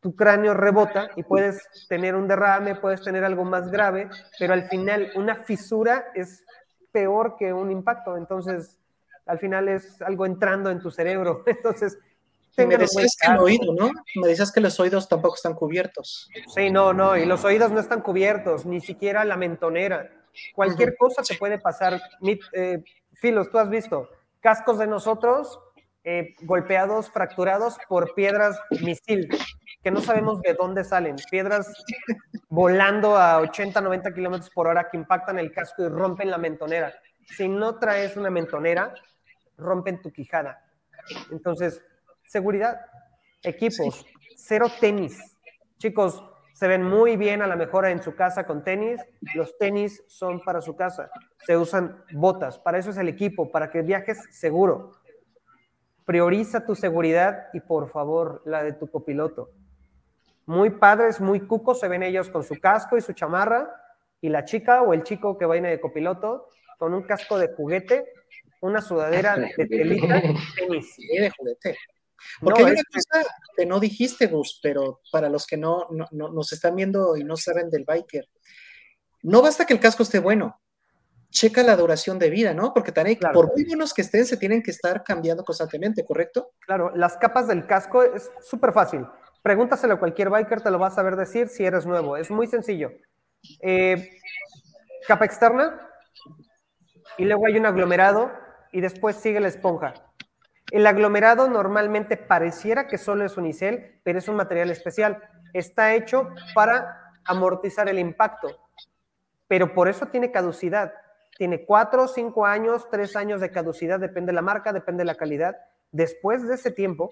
tu cráneo rebota y puedes tener un derrame, puedes tener algo más grave, pero al final una fisura es peor que un impacto. Entonces, al final es algo entrando en tu cerebro. Entonces,
me decías que el oído, ¿no? Me decías que los oídos tampoco están cubiertos.
Sí, no, no, y los oídos no están cubiertos, ni siquiera la mentonera. Cualquier cosa te puede pasar. Eh, Filos, tú has visto cascos de nosotros eh, golpeados, fracturados por piedras misil, que no sabemos de dónde salen. Piedras volando a 80, 90 kilómetros por hora que impactan el casco y rompen la mentonera. Si no traes una mentonera, rompen tu quijada. Entonces, seguridad, equipos, cero tenis. Chicos, se ven muy bien a la mejora en su casa con tenis. Los tenis son para su casa. Se usan botas. Para eso es el equipo, para que viajes seguro. Prioriza tu seguridad y por favor la de tu copiloto. Muy padres, muy cucos se ven ellos con su casco y su chamarra y la chica o el chico que viene de copiloto con un casco de juguete, una sudadera de telita y tenis.
de juguete. Porque hay una cosa que no dijiste, Gus, pero para los que no, nos están viendo y no saben del biker, no basta que el casco esté bueno, checa la duración de vida, ¿no? Porque también, por muy buenos que estén, se tienen que estar cambiando constantemente, ¿correcto?
Claro, las capas del casco es súper fácil. Pregúntaselo a cualquier biker, te lo vas a saber decir si eres nuevo. Es muy sencillo. Eh, capa externa, y luego hay un aglomerado y después sigue la esponja. El aglomerado normalmente pareciera que solo es unicel, pero es un material especial. Está hecho para amortizar el impacto, pero por eso tiene caducidad. Tiene cuatro, cinco años, tres años de caducidad, depende de la marca, depende de la calidad. Después de ese tiempo,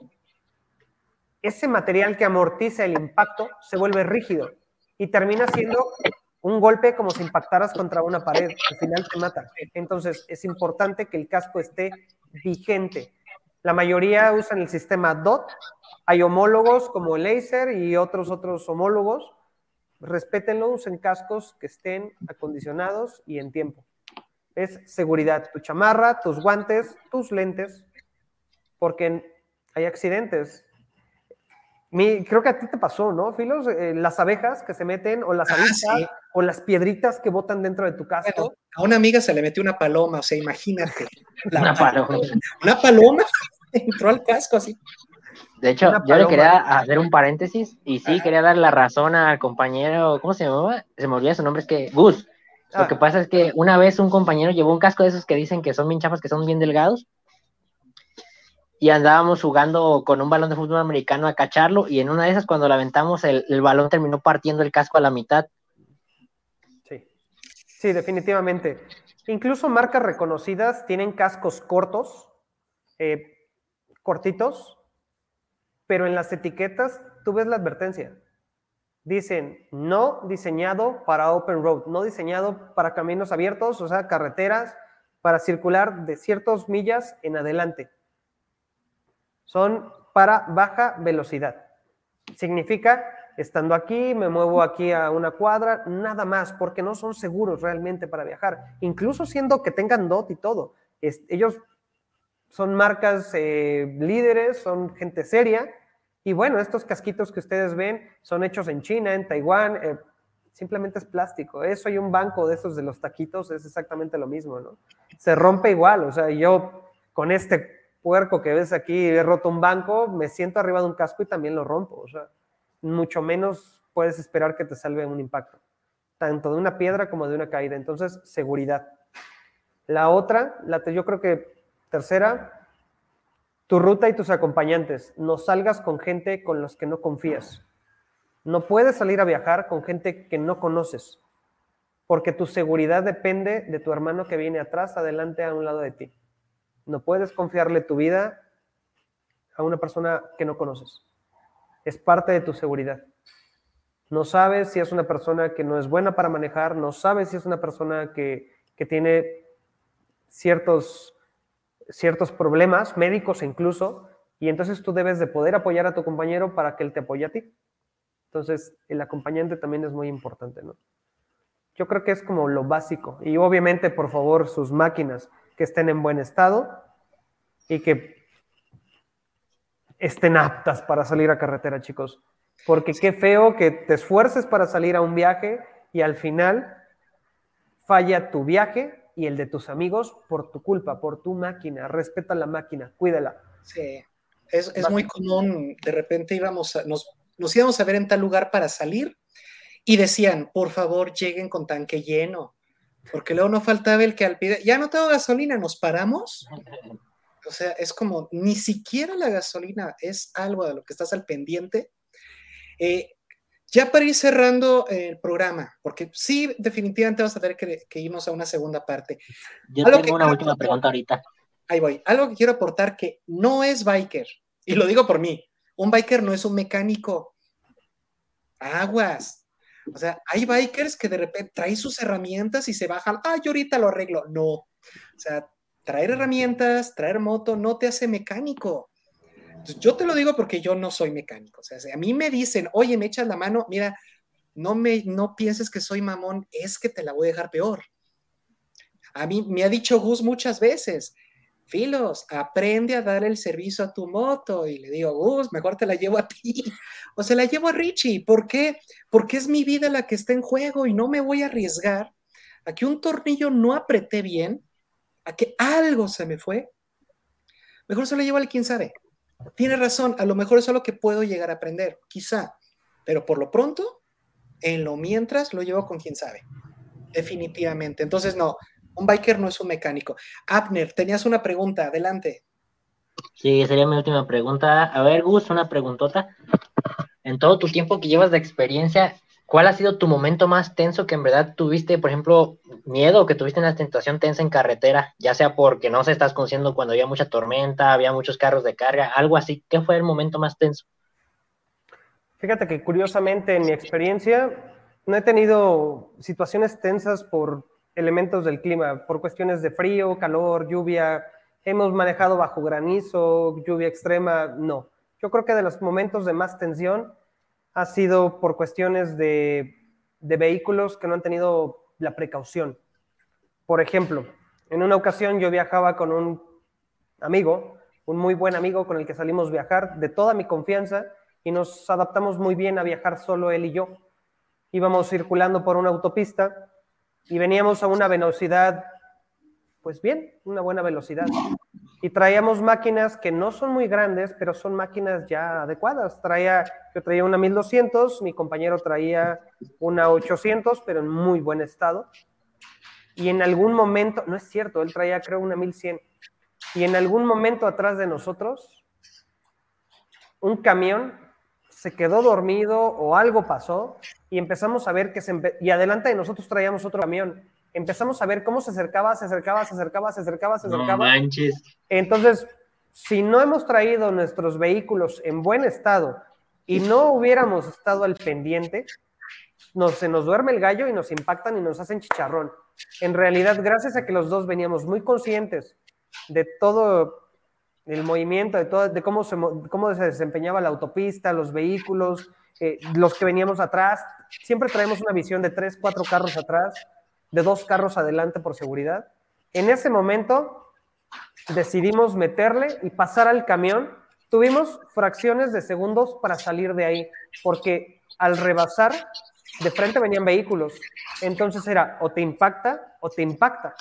ese material que amortiza el impacto se vuelve rígido y termina siendo un golpe como si impactaras contra una pared. Al final te mata. Entonces es importante que el casco esté vigente. La mayoría usan el sistema DOT. Hay homólogos como Laser y otros otros homólogos. Respétenlo, usen cascos que estén acondicionados y en tiempo. Es seguridad, tu chamarra, tus guantes, tus lentes, porque hay accidentes creo que a ti te pasó, ¿no, Filos? Eh, las abejas que se meten, o las ah, o las piedritas que botan dentro de tu casco.
a una amiga se le metió una paloma, o sea, imagínate.
una paloma.
Una paloma entró al casco así.
De hecho, yo le quería hacer un paréntesis y sí, quería dar la razón al compañero, ¿cómo se llamaba? Se me olvidó su nombre, es que Gus. Lo ah. que pasa es que una vez un compañero llevó un casco de esos que dicen que son bien chafas, que son bien delgados, y andábamos jugando con un balón de fútbol americano a cacharlo y en una de esas cuando la aventamos el, balón terminó partiendo el casco a la mitad.
Sí, sí, definitivamente. Incluso marcas reconocidas tienen cascos cortos, eh, cortitos, pero en las etiquetas tú ves la advertencia. Dicen, no diseñado para open road, no diseñado para caminos abiertos, o sea, carreteras, para circular de ciertas millas en adelante son para baja velocidad. Significa, estando aquí, me muevo aquí a una cuadra, nada más, porque no son seguros realmente para viajar, incluso siendo que tengan DOT y todo. ellos son marcas eh, líderes, son gente seria, y bueno, estos casquitos que ustedes ven son hechos en China, en Taiwán, eh, simplemente es plástico. Eso y un banco de esos de los taquitos es exactamente lo mismo, ¿no? Se rompe igual, o sea, yo con este puerco que ves aquí, he roto un banco, me siento arriba de un casco y también lo rompo. O sea, mucho menos puedes esperar que te salve un impacto, tanto de una piedra como de una caída. Entonces, seguridad. La otra, la yo creo que tercera, tu ruta y tus acompañantes. No salgas con gente con los que no confías. No puedes salir a viajar con gente que no conoces, porque tu seguridad depende de tu hermano que viene atrás, adelante, a un lado de ti. No puedes confiarle tu vida a una persona que no conoces. Es parte de tu seguridad. No sabes si es una persona que no es buena para manejar, no sabes si es una persona que, tiene ciertos, ciertos problemas médicos incluso, y entonces tú debes de poder apoyar a tu compañero para que él te apoye a ti. Entonces, el acompañante también es muy importante, ¿no? Yo creo que es como lo básico. Y obviamente, por favor, sus máquinas que estén en buen estado y que estén aptas para salir a carretera, chicos. Porque qué feo que te esfuerces para salir a un viaje y al final falla tu viaje y el de tus amigos por tu culpa, por tu máquina. Respeta la máquina, cuídala.
Sí, es, es muy común. De repente íbamos a, nos, nos íbamos a ver en tal lugar para salir y decían, por favor, lleguen con tanque lleno porque luego no faltaba el que al pide, ya no tengo gasolina, nos paramos. O sea, es como ni siquiera la gasolina es algo de lo que estás al pendiente. Eh, ya para ir cerrando el programa, porque sí, definitivamente vas a tener que, irnos a una segunda parte.
Yo tengo una última pregunta ahorita.
Ahí voy. Algo que quiero aportar que no es biker, y lo digo por mí, un biker no es un mecánico. Aguas. O sea, hay bikers que de repente traen sus herramientas y se bajan, ah, yo ahorita lo arreglo. No. O sea, traer herramientas, traer moto, no te hace mecánico. yo te lo digo porque yo no soy mecánico. O sea, si a mí me dicen, oye, me echas la mano, mira, no, me, no pienses que soy mamón, es que te la voy a dejar peor. A mí me ha dicho Gus muchas veces, Filos, aprende a dar el servicio a tu moto. Y le digo, Gus, mejor te la llevo a ti. O se la llevo a Richie. ¿Por qué? Porque es mi vida la que está en juego y no me voy a arriesgar a que un tornillo no apreté bien, a que algo se me fue. Mejor se lo llevo al quien sabe. Tiene razón, a lo mejor eso es lo que puedo llegar a aprender, quizá. Pero por lo pronto, en lo mientras, lo llevo con quien sabe. Definitivamente. Entonces, no, Un biker no es un mecánico. Abner, tenías una pregunta, adelante.
Sí, sería mi última pregunta. A ver, Gus, una preguntota. En todo tu tiempo que llevas de experiencia, ¿cuál ha sido tu momento más tenso que en verdad tuviste, por ejemplo, miedo que tuviste una tentación tensa en carretera? Ya sea porque no se estás conociendo cuando había mucha tormenta, había muchos carros de carga, algo así. ¿Qué fue el momento más tenso?
Fíjate que curiosamente en mi experiencia no he tenido situaciones tensas por elementos del clima, por cuestiones de frío, calor, lluvia. Hemos manejado bajo granizo, lluvia extrema, no. Yo creo que de los momentos de más tensión ha sido por cuestiones de, de vehículos que no han tenido la precaución. Por ejemplo, en una ocasión yo viajaba con un amigo, un muy buen amigo con el que salimos a viajar, de toda mi confianza, y nos adaptamos muy bien a viajar solo él y yo. Íbamos circulando por una autopista y veníamos a una velocidad, pues bien, una buena velocidad. Y traíamos máquinas que no son muy grandes, pero son máquinas ya adecuadas. Traía, yo traía una 1200, mi compañero traía una 800, pero en muy buen estado. Y en algún momento, no es cierto, él traía creo una 1100. Y en algún momento atrás de nosotros, un camión se quedó dormido o algo pasó y empezamos a ver que se... y adelante de nosotros traíamos otro camión. Empezamos a ver cómo se acercaba, se acercaba, se acercaba, se acercaba, se acercaba.
No manches.
Entonces, si no hemos traído nuestros vehículos en buen estado y no hubiéramos estado al pendiente, nos, se nos duerme el gallo y nos impactan y nos hacen chicharrón. En realidad, gracias a que los dos veníamos muy conscientes de todo el movimiento, de, cómo, se, cómo se desempeñaba la autopista, los vehículos, eh, los que veníamos atrás. Siempre traemos una visión de tres, cuatro carros atrás, de dos carros adelante por seguridad. En ese momento decidimos meterle y pasar al camión. Tuvimos fracciones de segundos para salir de ahí, porque al rebasar, de frente venían vehículos. Entonces era o te impacta o te impacta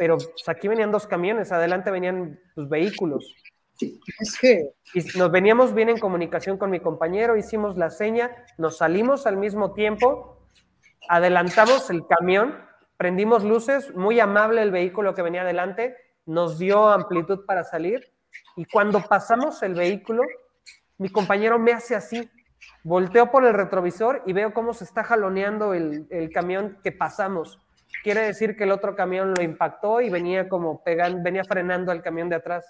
pero pues, aquí venían dos camiones, adelante venían los pues, vehículos.
Es que...
Y nos veníamos bien en comunicación con mi compañero, hicimos la seña, nos salimos al mismo tiempo, adelantamos el camión, prendimos luces, muy amable el vehículo que venía adelante, nos dio amplitud para salir, y cuando pasamos el vehículo, mi compañero me hace así, volteo por el retrovisor y veo cómo se está jaloneando el, el camión que pasamos quiere decir que el otro camión lo impactó y venía como pegando, venía frenando al camión de atrás.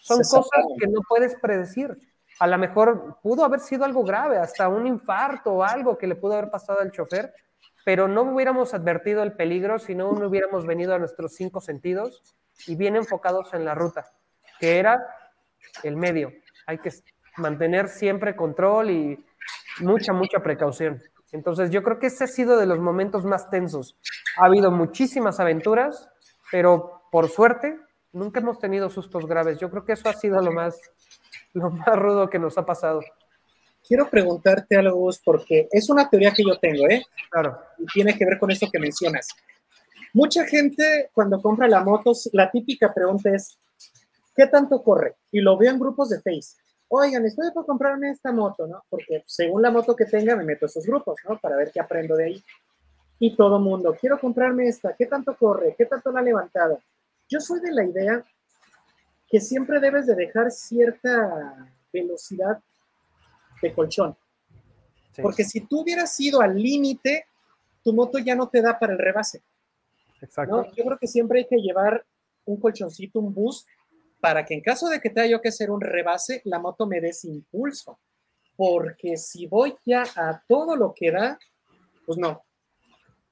Son cosas que no puedes predecir. A lo mejor pudo haber sido algo grave, hasta un infarto o algo que le pudo haber pasado al chofer, pero no hubiéramos advertido el peligro si no hubiéramos venido a nuestros cinco sentidos y bien enfocados en la ruta, que era el medio. Hay que mantener siempre control y mucha, mucha precaución. Entonces yo creo que ese ha sido de los momentos más tensos. Ha habido muchísimas aventuras, pero por suerte nunca hemos tenido sustos graves. Yo creo que eso ha sido lo más, lo más rudo que nos ha pasado.
Quiero preguntarte algo, porque es una teoría que yo tengo, ¿eh?
Claro.
Y tiene que ver con esto que mencionas. Mucha gente cuando compra la moto, la típica pregunta es, ¿qué tanto corre? Y lo veo en grupos de Facebook oigan, estoy por comprarme esta moto, ¿no? Porque según la moto que tenga, me meto a esos grupos, ¿no? Para ver qué aprendo de ahí. Y todo mundo, quiero comprarme esta, ¿qué tanto corre? ¿Qué tanto la ha levantado? Yo soy de la idea que siempre debes de dejar cierta velocidad de colchón. Porque si tú hubieras ido al límite, tu moto ya no te da para el rebase. Exacto. Yo creo que siempre hay que llevar un colchoncito, un boost para que en caso de que tenga yo que hacer un rebase, la moto me dé ese impulso. Porque si voy ya a todo lo que da, pues no,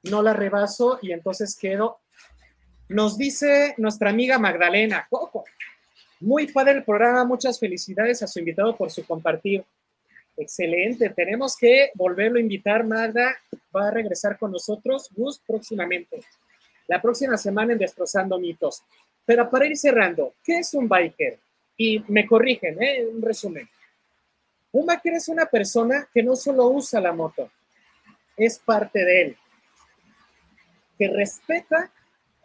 no la rebaso y entonces quedo. Nos dice nuestra amiga Magdalena Coco. Muy padre el programa, muchas felicidades a su invitado por su compartir. Excelente, tenemos que volverlo a invitar, Magda. Va a regresar con nosotros, Gus, próximamente. La próxima semana en Destrozando Mitos. Pero para ir cerrando, ¿qué es un biker? Y me corrigen, ¿eh? Un resumen. Un biker es una persona que no solo usa la moto, es parte de él, que respeta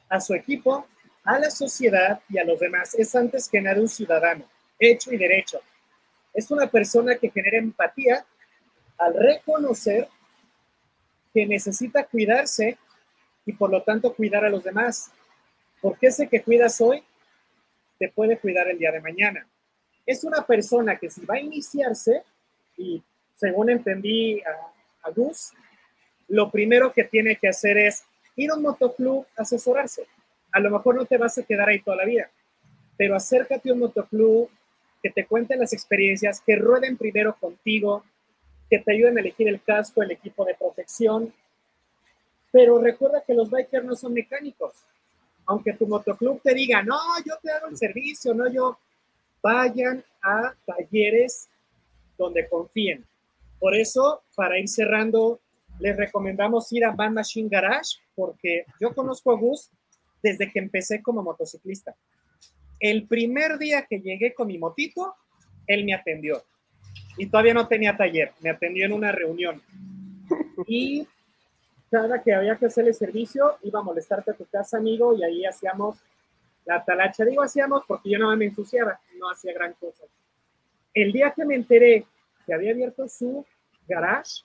a su equipo, a la sociedad y a los demás. Es antes que nada un ciudadano, hecho y derecho. Es una persona que genera empatía al reconocer que necesita cuidarse y por lo tanto cuidar a los demás Porque ese que cuidas hoy te puede cuidar el día de mañana. Es una persona que si va a iniciarse, y según entendí a, a Gus, lo primero que tiene que hacer es ir a un motoclub asesorarse. A lo mejor no te vas a quedar ahí toda la vida, pero acércate a un motoclub que te cuenten las experiencias, que rueden primero contigo, que te ayuden a elegir el casco, el equipo de protección. Pero recuerda que los bikers no son mecánicos. Aunque tu motoclub te diga, no, yo te hago el servicio, no, yo, vayan a talleres donde confíen. Por eso, para ir cerrando, les recomendamos ir a Van Machine Garage, porque yo conozco a Gus desde que empecé como motociclista. El primer día que llegué con mi motito, él me atendió. Y todavía no tenía taller, me atendió en una reunión. Y cada que había que hacerle servicio, iba a molestarte a tu casa, amigo, y ahí hacíamos la talacha. Digo hacíamos porque yo nada me ensuciaba, no hacía gran cosa. El día que me enteré que había abierto su garage,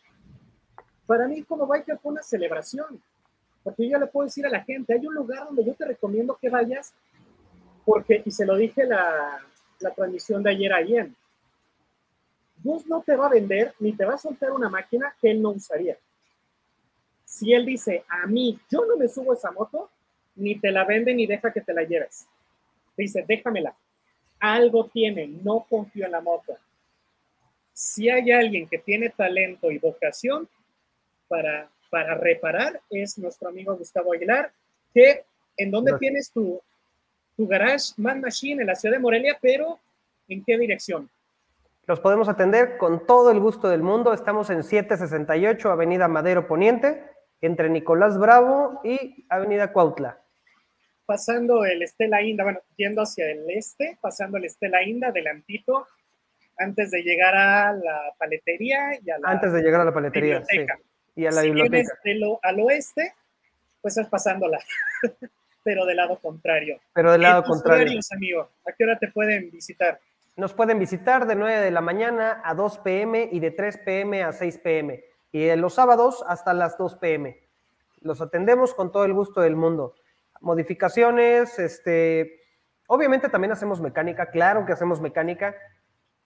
para mí como biker fue una celebración, porque yo le puedo decir a la gente, hay un lugar donde yo te recomiendo que vayas, porque, y se lo dije la, la transmisión de ayer a Ian, Gus no te va a vender ni te va a soltar una máquina que él no usaría. Si él dice, a mí, yo no me subo esa moto, ni te la vende ni deja que te la lleves. Dice, déjamela. Algo tiene, no confío en la moto. Si hay alguien que tiene talento y vocación para, para reparar, es nuestro amigo Gustavo Aguilar, que en dónde tienes tu, tu garage Man Machine en la ciudad de Morelia, pero ¿en qué dirección?
Los podemos atender con todo el gusto del mundo. Estamos en 768 Avenida Madero Poniente, entre Nicolás Bravo y Avenida Cuautla.
Pasando el Estela Inda, bueno, yendo hacia el este, pasando el Estela Inda, adelantito, antes de llegar a la paletería y a la
Antes de llegar a la paletería, sí. Y a la
si
biblioteca.
vienes de lo- al oeste, pues es pasándola, pero del lado contrario.
Pero del lado
¿En tus
contrario.
horarios, amigo? ¿A qué hora te pueden visitar?
Nos pueden visitar de 9 de la mañana a 2 pm y de 3 pm a 6 pm. Y en los sábados hasta las 2 pm. Los atendemos con todo el gusto del mundo. Modificaciones, este, obviamente también hacemos mecánica, claro que hacemos mecánica.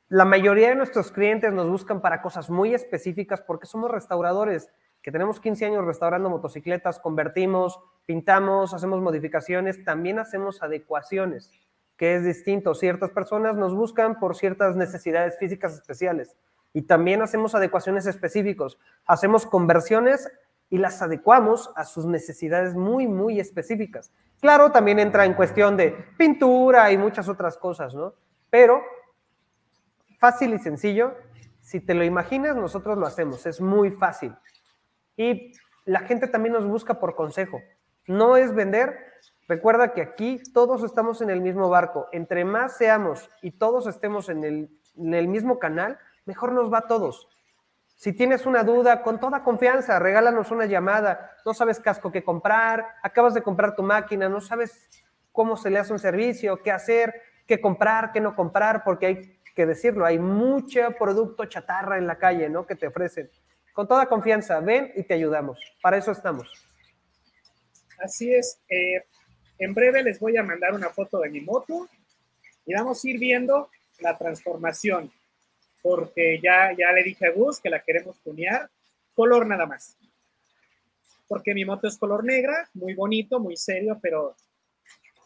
La mayoría de nuestros clientes nos buscan para cosas muy específicas porque somos restauradores, que tenemos 15 años restaurando motocicletas, convertimos, pintamos, hacemos modificaciones, también hacemos adecuaciones que es distinto. Ciertas personas nos buscan por ciertas necesidades físicas especiales y también hacemos adecuaciones específicos. Hacemos conversiones y las adecuamos a sus necesidades muy, muy específicas. Claro, también entra en cuestión de pintura y muchas otras cosas, ¿no? Pero fácil y sencillo, si te lo imaginas, nosotros lo hacemos, es muy fácil. Y la gente también nos busca por consejo. No es vender. Recuerda que aquí todos estamos en el mismo barco. Entre más seamos y todos estemos en el, en el mismo canal, mejor nos va a todos. Si tienes una duda, con toda confianza, regálanos una llamada. No sabes casco que comprar, acabas de comprar tu máquina, no sabes cómo se le hace un servicio, qué hacer, qué comprar, qué no comprar, porque hay que decirlo, hay mucho producto chatarra en la calle, ¿no? Que te ofrecen. Con toda confianza, ven y te ayudamos. Para eso estamos.
Así es. eh, en breve les voy a mandar una foto de mi moto y vamos a ir viendo la transformación, porque ya, ya le dije a Gus que la queremos tunear, color nada más. Porque mi moto es color negra, muy bonito, muy serio, pero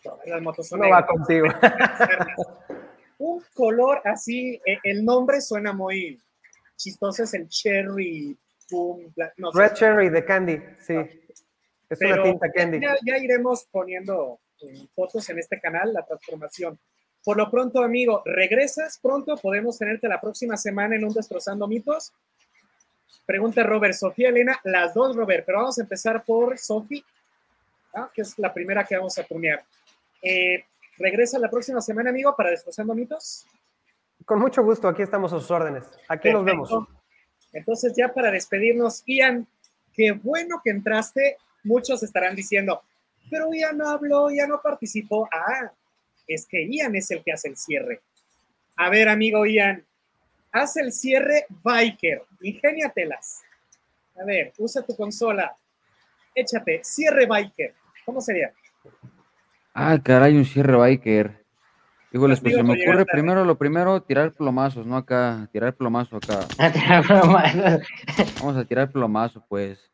todas las motos son
No va
negras.
contigo.
Un color así, eh, el nombre suena muy chistoso, es el Cherry Boom, Black- no sé.
Red Cherry de Candy, sí. Es una
Pero
tinta Candy.
Ya, ya iremos poniendo eh, fotos en este canal, la transformación. Por lo pronto, amigo, regresas pronto, podemos tenerte la próxima semana en un Destrozando Mitos. Pregunta Robert, Sofía Elena, las dos, Robert, pero vamos a empezar por Sofi, que es la primera que vamos a tunear. Eh, ¿Regresa la próxima semana, amigo, para Destrozando Mitos?
Con mucho gusto, aquí estamos a sus órdenes. Aquí nos vemos.
Entonces, ya para despedirnos, Ian, qué bueno que entraste. Muchos estarán diciendo, pero Ian no habló, Ian no participó. Ah, es que Ian es el que hace el cierre. A ver, amigo Ian, haz el cierre biker, ingéniatelas. A ver, usa tu consola. Échate, cierre biker. ¿Cómo sería?
Ah, caray, un cierre biker. Híjoles, pues se me
llegar
ocurre primero, lo primero, tirar plomazos, ¿no? Acá, tirar plomazo acá. Vamos a tirar plomazo, pues.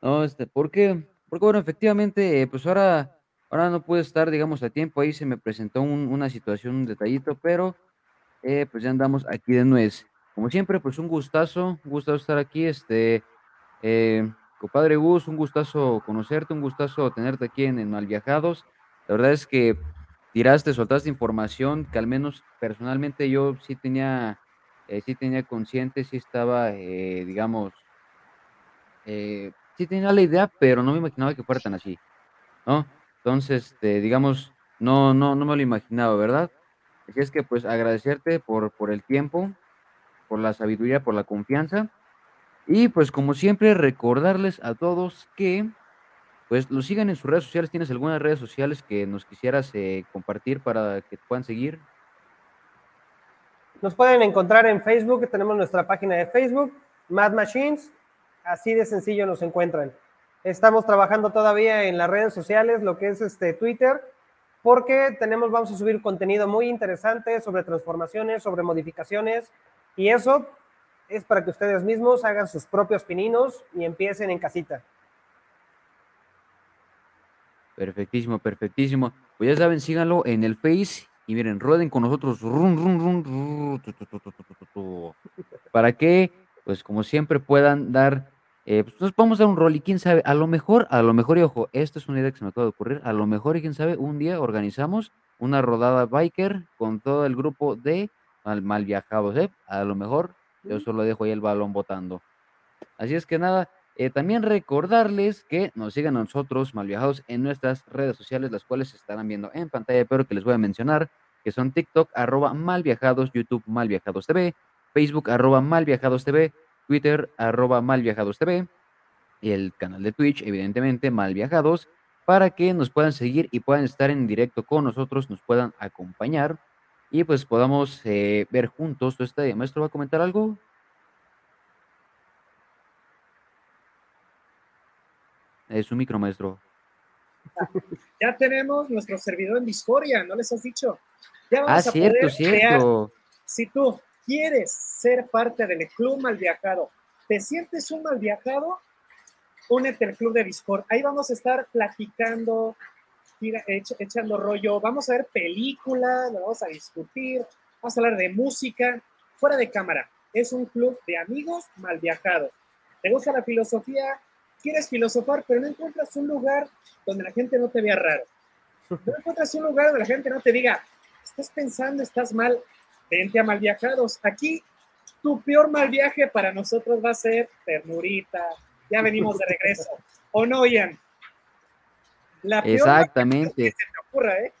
No, este, ¿por qué? Porque, bueno, efectivamente, pues ahora, ahora no pude estar, digamos, a tiempo. Ahí se me presentó un- una situación, un detallito, pero eh, pues ya andamos aquí de nuez. Como siempre, pues un gustazo, un gustazo estar aquí. Este, eh, compadre Gus, un gustazo conocerte, un gustazo tenerte aquí en, en Malviajados. La verdad es que tiraste, soltaste información que al menos personalmente yo sí tenía, eh, sí tenía consciente, sí estaba, eh, digamos, eh, sí tenía la idea, pero no me imaginaba que fuera tan así, ¿no? Entonces, este, digamos, no, no, no me lo imaginaba, ¿verdad? Así es que, pues, agradecerte por, por el tiempo, por la sabiduría, por la confianza. Y, pues, como siempre, recordarles a todos que, pues, lo sigan en sus redes sociales. ¿Tienes algunas redes sociales que nos quisieras eh, compartir para que puedan seguir?
Nos pueden encontrar en Facebook, tenemos nuestra página de Facebook, Mad Machines, así de sencillo nos encuentran. Estamos trabajando todavía en las redes sociales, lo que es este Twitter, porque tenemos, vamos a subir contenido muy interesante sobre transformaciones, sobre modificaciones, y eso es para que ustedes mismos hagan sus propios pininos y empiecen en casita.
Perfectísimo, perfectísimo. Pues ya saben, síganlo en el Face y miren, rueden con nosotros. Para que, pues como siempre, puedan dar eh, pues nos vamos a dar un rol y quién sabe, a lo mejor, a lo mejor, y ojo, esta es una idea que se me acaba de ocurrir, a lo mejor, y quién sabe, un día organizamos una rodada biker con todo el grupo de mal, mal viajados, ¿eh? A lo mejor, yo solo dejo ahí el balón botando. Así es que nada, eh, también recordarles que nos sigan a nosotros, Malviajados, en nuestras redes sociales, las cuales se estarán viendo en pantalla, pero que les voy a mencionar, que son TikTok, arroba Malviajados, YouTube, Malviajados TV, Facebook, arroba Malviajados TV, Twitter, arroba Malviajados TV, y el canal de Twitch, evidentemente, Malviajados, para que nos puedan seguir y puedan estar en directo con nosotros, nos puedan acompañar y pues podamos eh, ver juntos. ¿Este maestro va a comentar algo? Es su micro, maestro.
Ya tenemos nuestro servidor en Discordia, ¿no les has dicho? Ya
Ah,
a
cierto,
poder crear
cierto.
si tú quieres ser parte del club mal viajado, te sientes un mal viajado, únete al club de Discord. Ahí vamos a estar platicando, echando rollo, vamos a ver películas, vamos a discutir, vamos a hablar de música, fuera de cámara. Es un club de amigos mal viajados. ¿Te gusta la filosofía? Quieres filosofar, pero no encuentras un lugar donde la gente no te vea raro. No encuentras un lugar donde la gente no te diga, estás pensando, estás mal, vente a mal viajados. Aquí tu peor mal viaje para nosotros va a ser ternurita. Ya venimos de regreso. ¿O no, Ian? La peor
Exactamente.
que se te ocurra, ¿eh?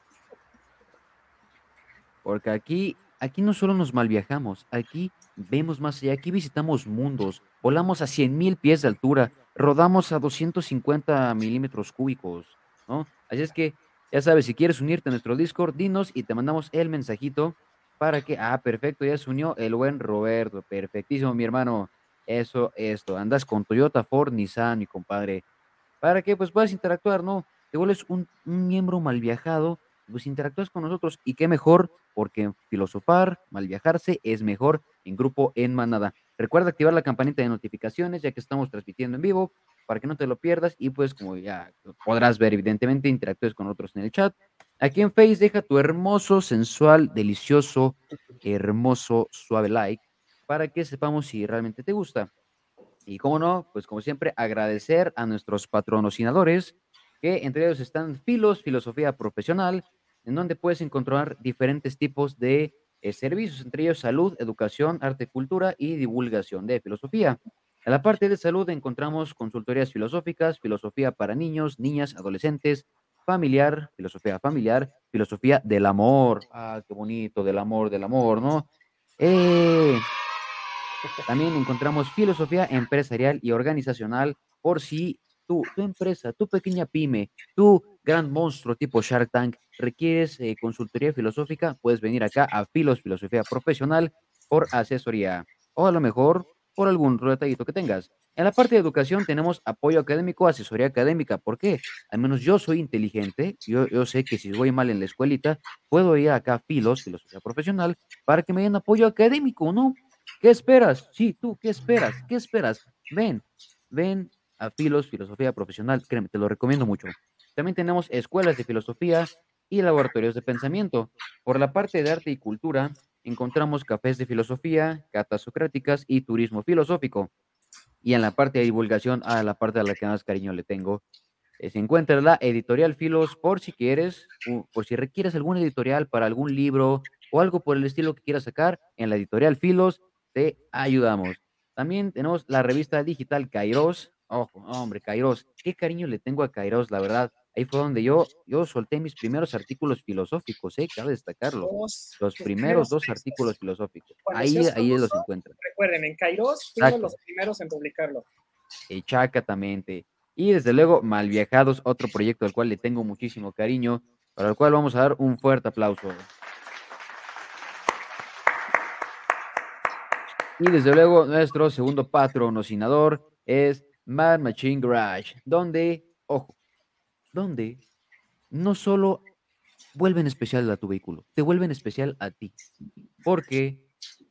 Porque aquí, aquí no solo nos malviajamos, aquí vemos más allá, aquí visitamos mundos, volamos a 100 mil pies de altura, rodamos a 250 milímetros cúbicos, ¿no? Así es que, ya sabes, si quieres unirte a nuestro Discord, dinos y te mandamos el mensajito para que, ah, perfecto, ya se unió el buen Roberto, perfectísimo, mi hermano. Eso, esto, andas con Toyota, Ford, Nissan, mi compadre, para que pues puedas interactuar, ¿no? Te vuelves un, miembro mal viajado, pues interactúas con nosotros y qué mejor, porque filosofar, mal viajarse es mejor en grupo, en manada. Recuerda activar la campanita de notificaciones ya que estamos transmitiendo en vivo para que no te lo pierdas y pues como ya podrás ver evidentemente interactúes con otros en el chat. Aquí en Face deja tu hermoso, sensual, delicioso, hermoso, suave like para que sepamos si realmente te gusta. Y como no, pues como siempre, agradecer a nuestros patrocinadores, que entre ellos están Filos, Filosofía Profesional, en donde puedes encontrar diferentes tipos de eh, servicios, entre ellos salud, educación, arte, cultura y divulgación de filosofía. En la parte de salud encontramos consultorías filosóficas, filosofía para niños, niñas, adolescentes, familiar, filosofía familiar, filosofía del amor. Ah, qué bonito, del amor, del amor, ¿no? ¡Eh! También encontramos filosofía empresarial y organizacional por si tú, tu empresa, tu pequeña pyme, tu gran monstruo tipo Shark Tank requieres eh, consultoría filosófica, puedes venir acá a Filos Filosofía Profesional por asesoría. O a lo mejor por algún detallito que tengas. En la parte de educación tenemos apoyo académico, asesoría académica. ¿Por qué? Al menos yo soy inteligente, yo, yo sé que si voy mal en la escuelita, puedo ir acá a Filos, Filosofía Profesional, para que me den apoyo académico, ¿no? ¿Qué esperas? Sí, tú, ¿qué esperas? ¿Qué esperas? Ven, ven a Filos, Filosofía Profesional, créeme, te lo recomiendo mucho. También tenemos escuelas de filosofía y laboratorios de pensamiento. Por la parte de arte y cultura, encontramos cafés de filosofía, catas socráticas y turismo filosófico. Y en la parte de divulgación, a la parte a la que más cariño le tengo, se encuentra la editorial Filos por si quieres, por si requieres algún editorial para algún libro o algo por el estilo que quieras sacar, en la editorial Filos te ayudamos. También tenemos la revista digital Kairos. Ojo, hombre, Kairos, qué cariño le tengo a Kairos, la verdad. Ahí fue donde yo, yo solté mis primeros artículos filosóficos, ¿eh? cabe destacarlo. los primeros dos artículos filosóficos. ahí ahí los encuentran.
Recuerden, en Kairos fuimos los primeros en publicarlo.
Exactamente. Y desde luego, Malviajados, otro proyecto al cual le tengo muchísimo cariño, para el cual vamos a dar un fuerte aplauso. Y desde luego, nuestro segundo patrocinador es Mad Machine Garage, donde, ojo, donde no solo vuelven especial a tu vehículo, te vuelven especial a ti. Porque,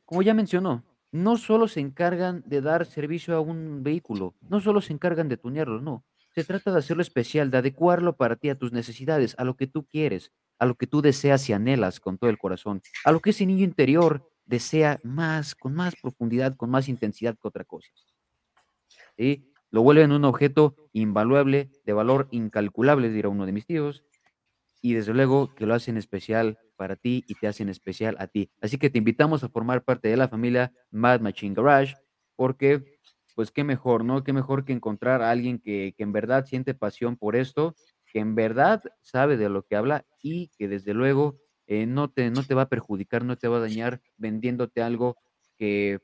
como ya mencionó, no solo se encargan de dar servicio a un vehículo, no solo se encargan de tunearlo, no. Se trata de hacerlo especial, de adecuarlo para ti, a tus necesidades, a lo que tú quieres, a lo que tú deseas y anhelas con todo el corazón, a lo que ese niño interior desea más, con más profundidad, con más intensidad que otra cosa. ¿Sí? Lo vuelven un objeto invaluable, de valor incalculable, dirá uno de mis tíos, y desde luego que lo hacen especial para ti y te hacen especial a ti. Así que te invitamos a formar parte de la familia Mad Machine Garage, porque, pues qué mejor, ¿no? Qué mejor que encontrar a alguien que, que en verdad siente pasión por esto, que en verdad sabe de lo que habla y que desde luego eh, no, te, no te va a perjudicar, no te va a dañar vendiéndote algo que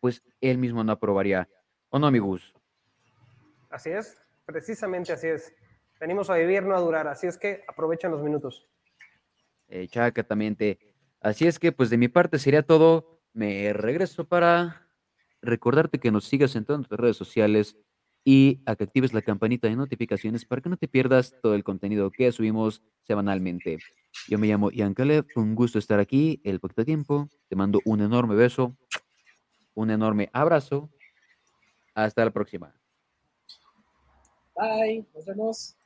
pues él mismo no aprobaría. ¿O no, amigos?
Así es, precisamente así es. Venimos a vivir, no a durar, así es que aprovechen los minutos.
Exactamente. Así es que, pues de mi parte sería todo. Me regreso para recordarte que nos sigas en todas nuestras redes sociales y a que actives la campanita de notificaciones para que no te pierdas todo el contenido que subimos semanalmente. Yo me llamo Ian Caleb, un gusto estar aquí el poquito tiempo. Te mando un enorme beso, un enorme abrazo. Hasta la próxima.
Bye, nos vemos.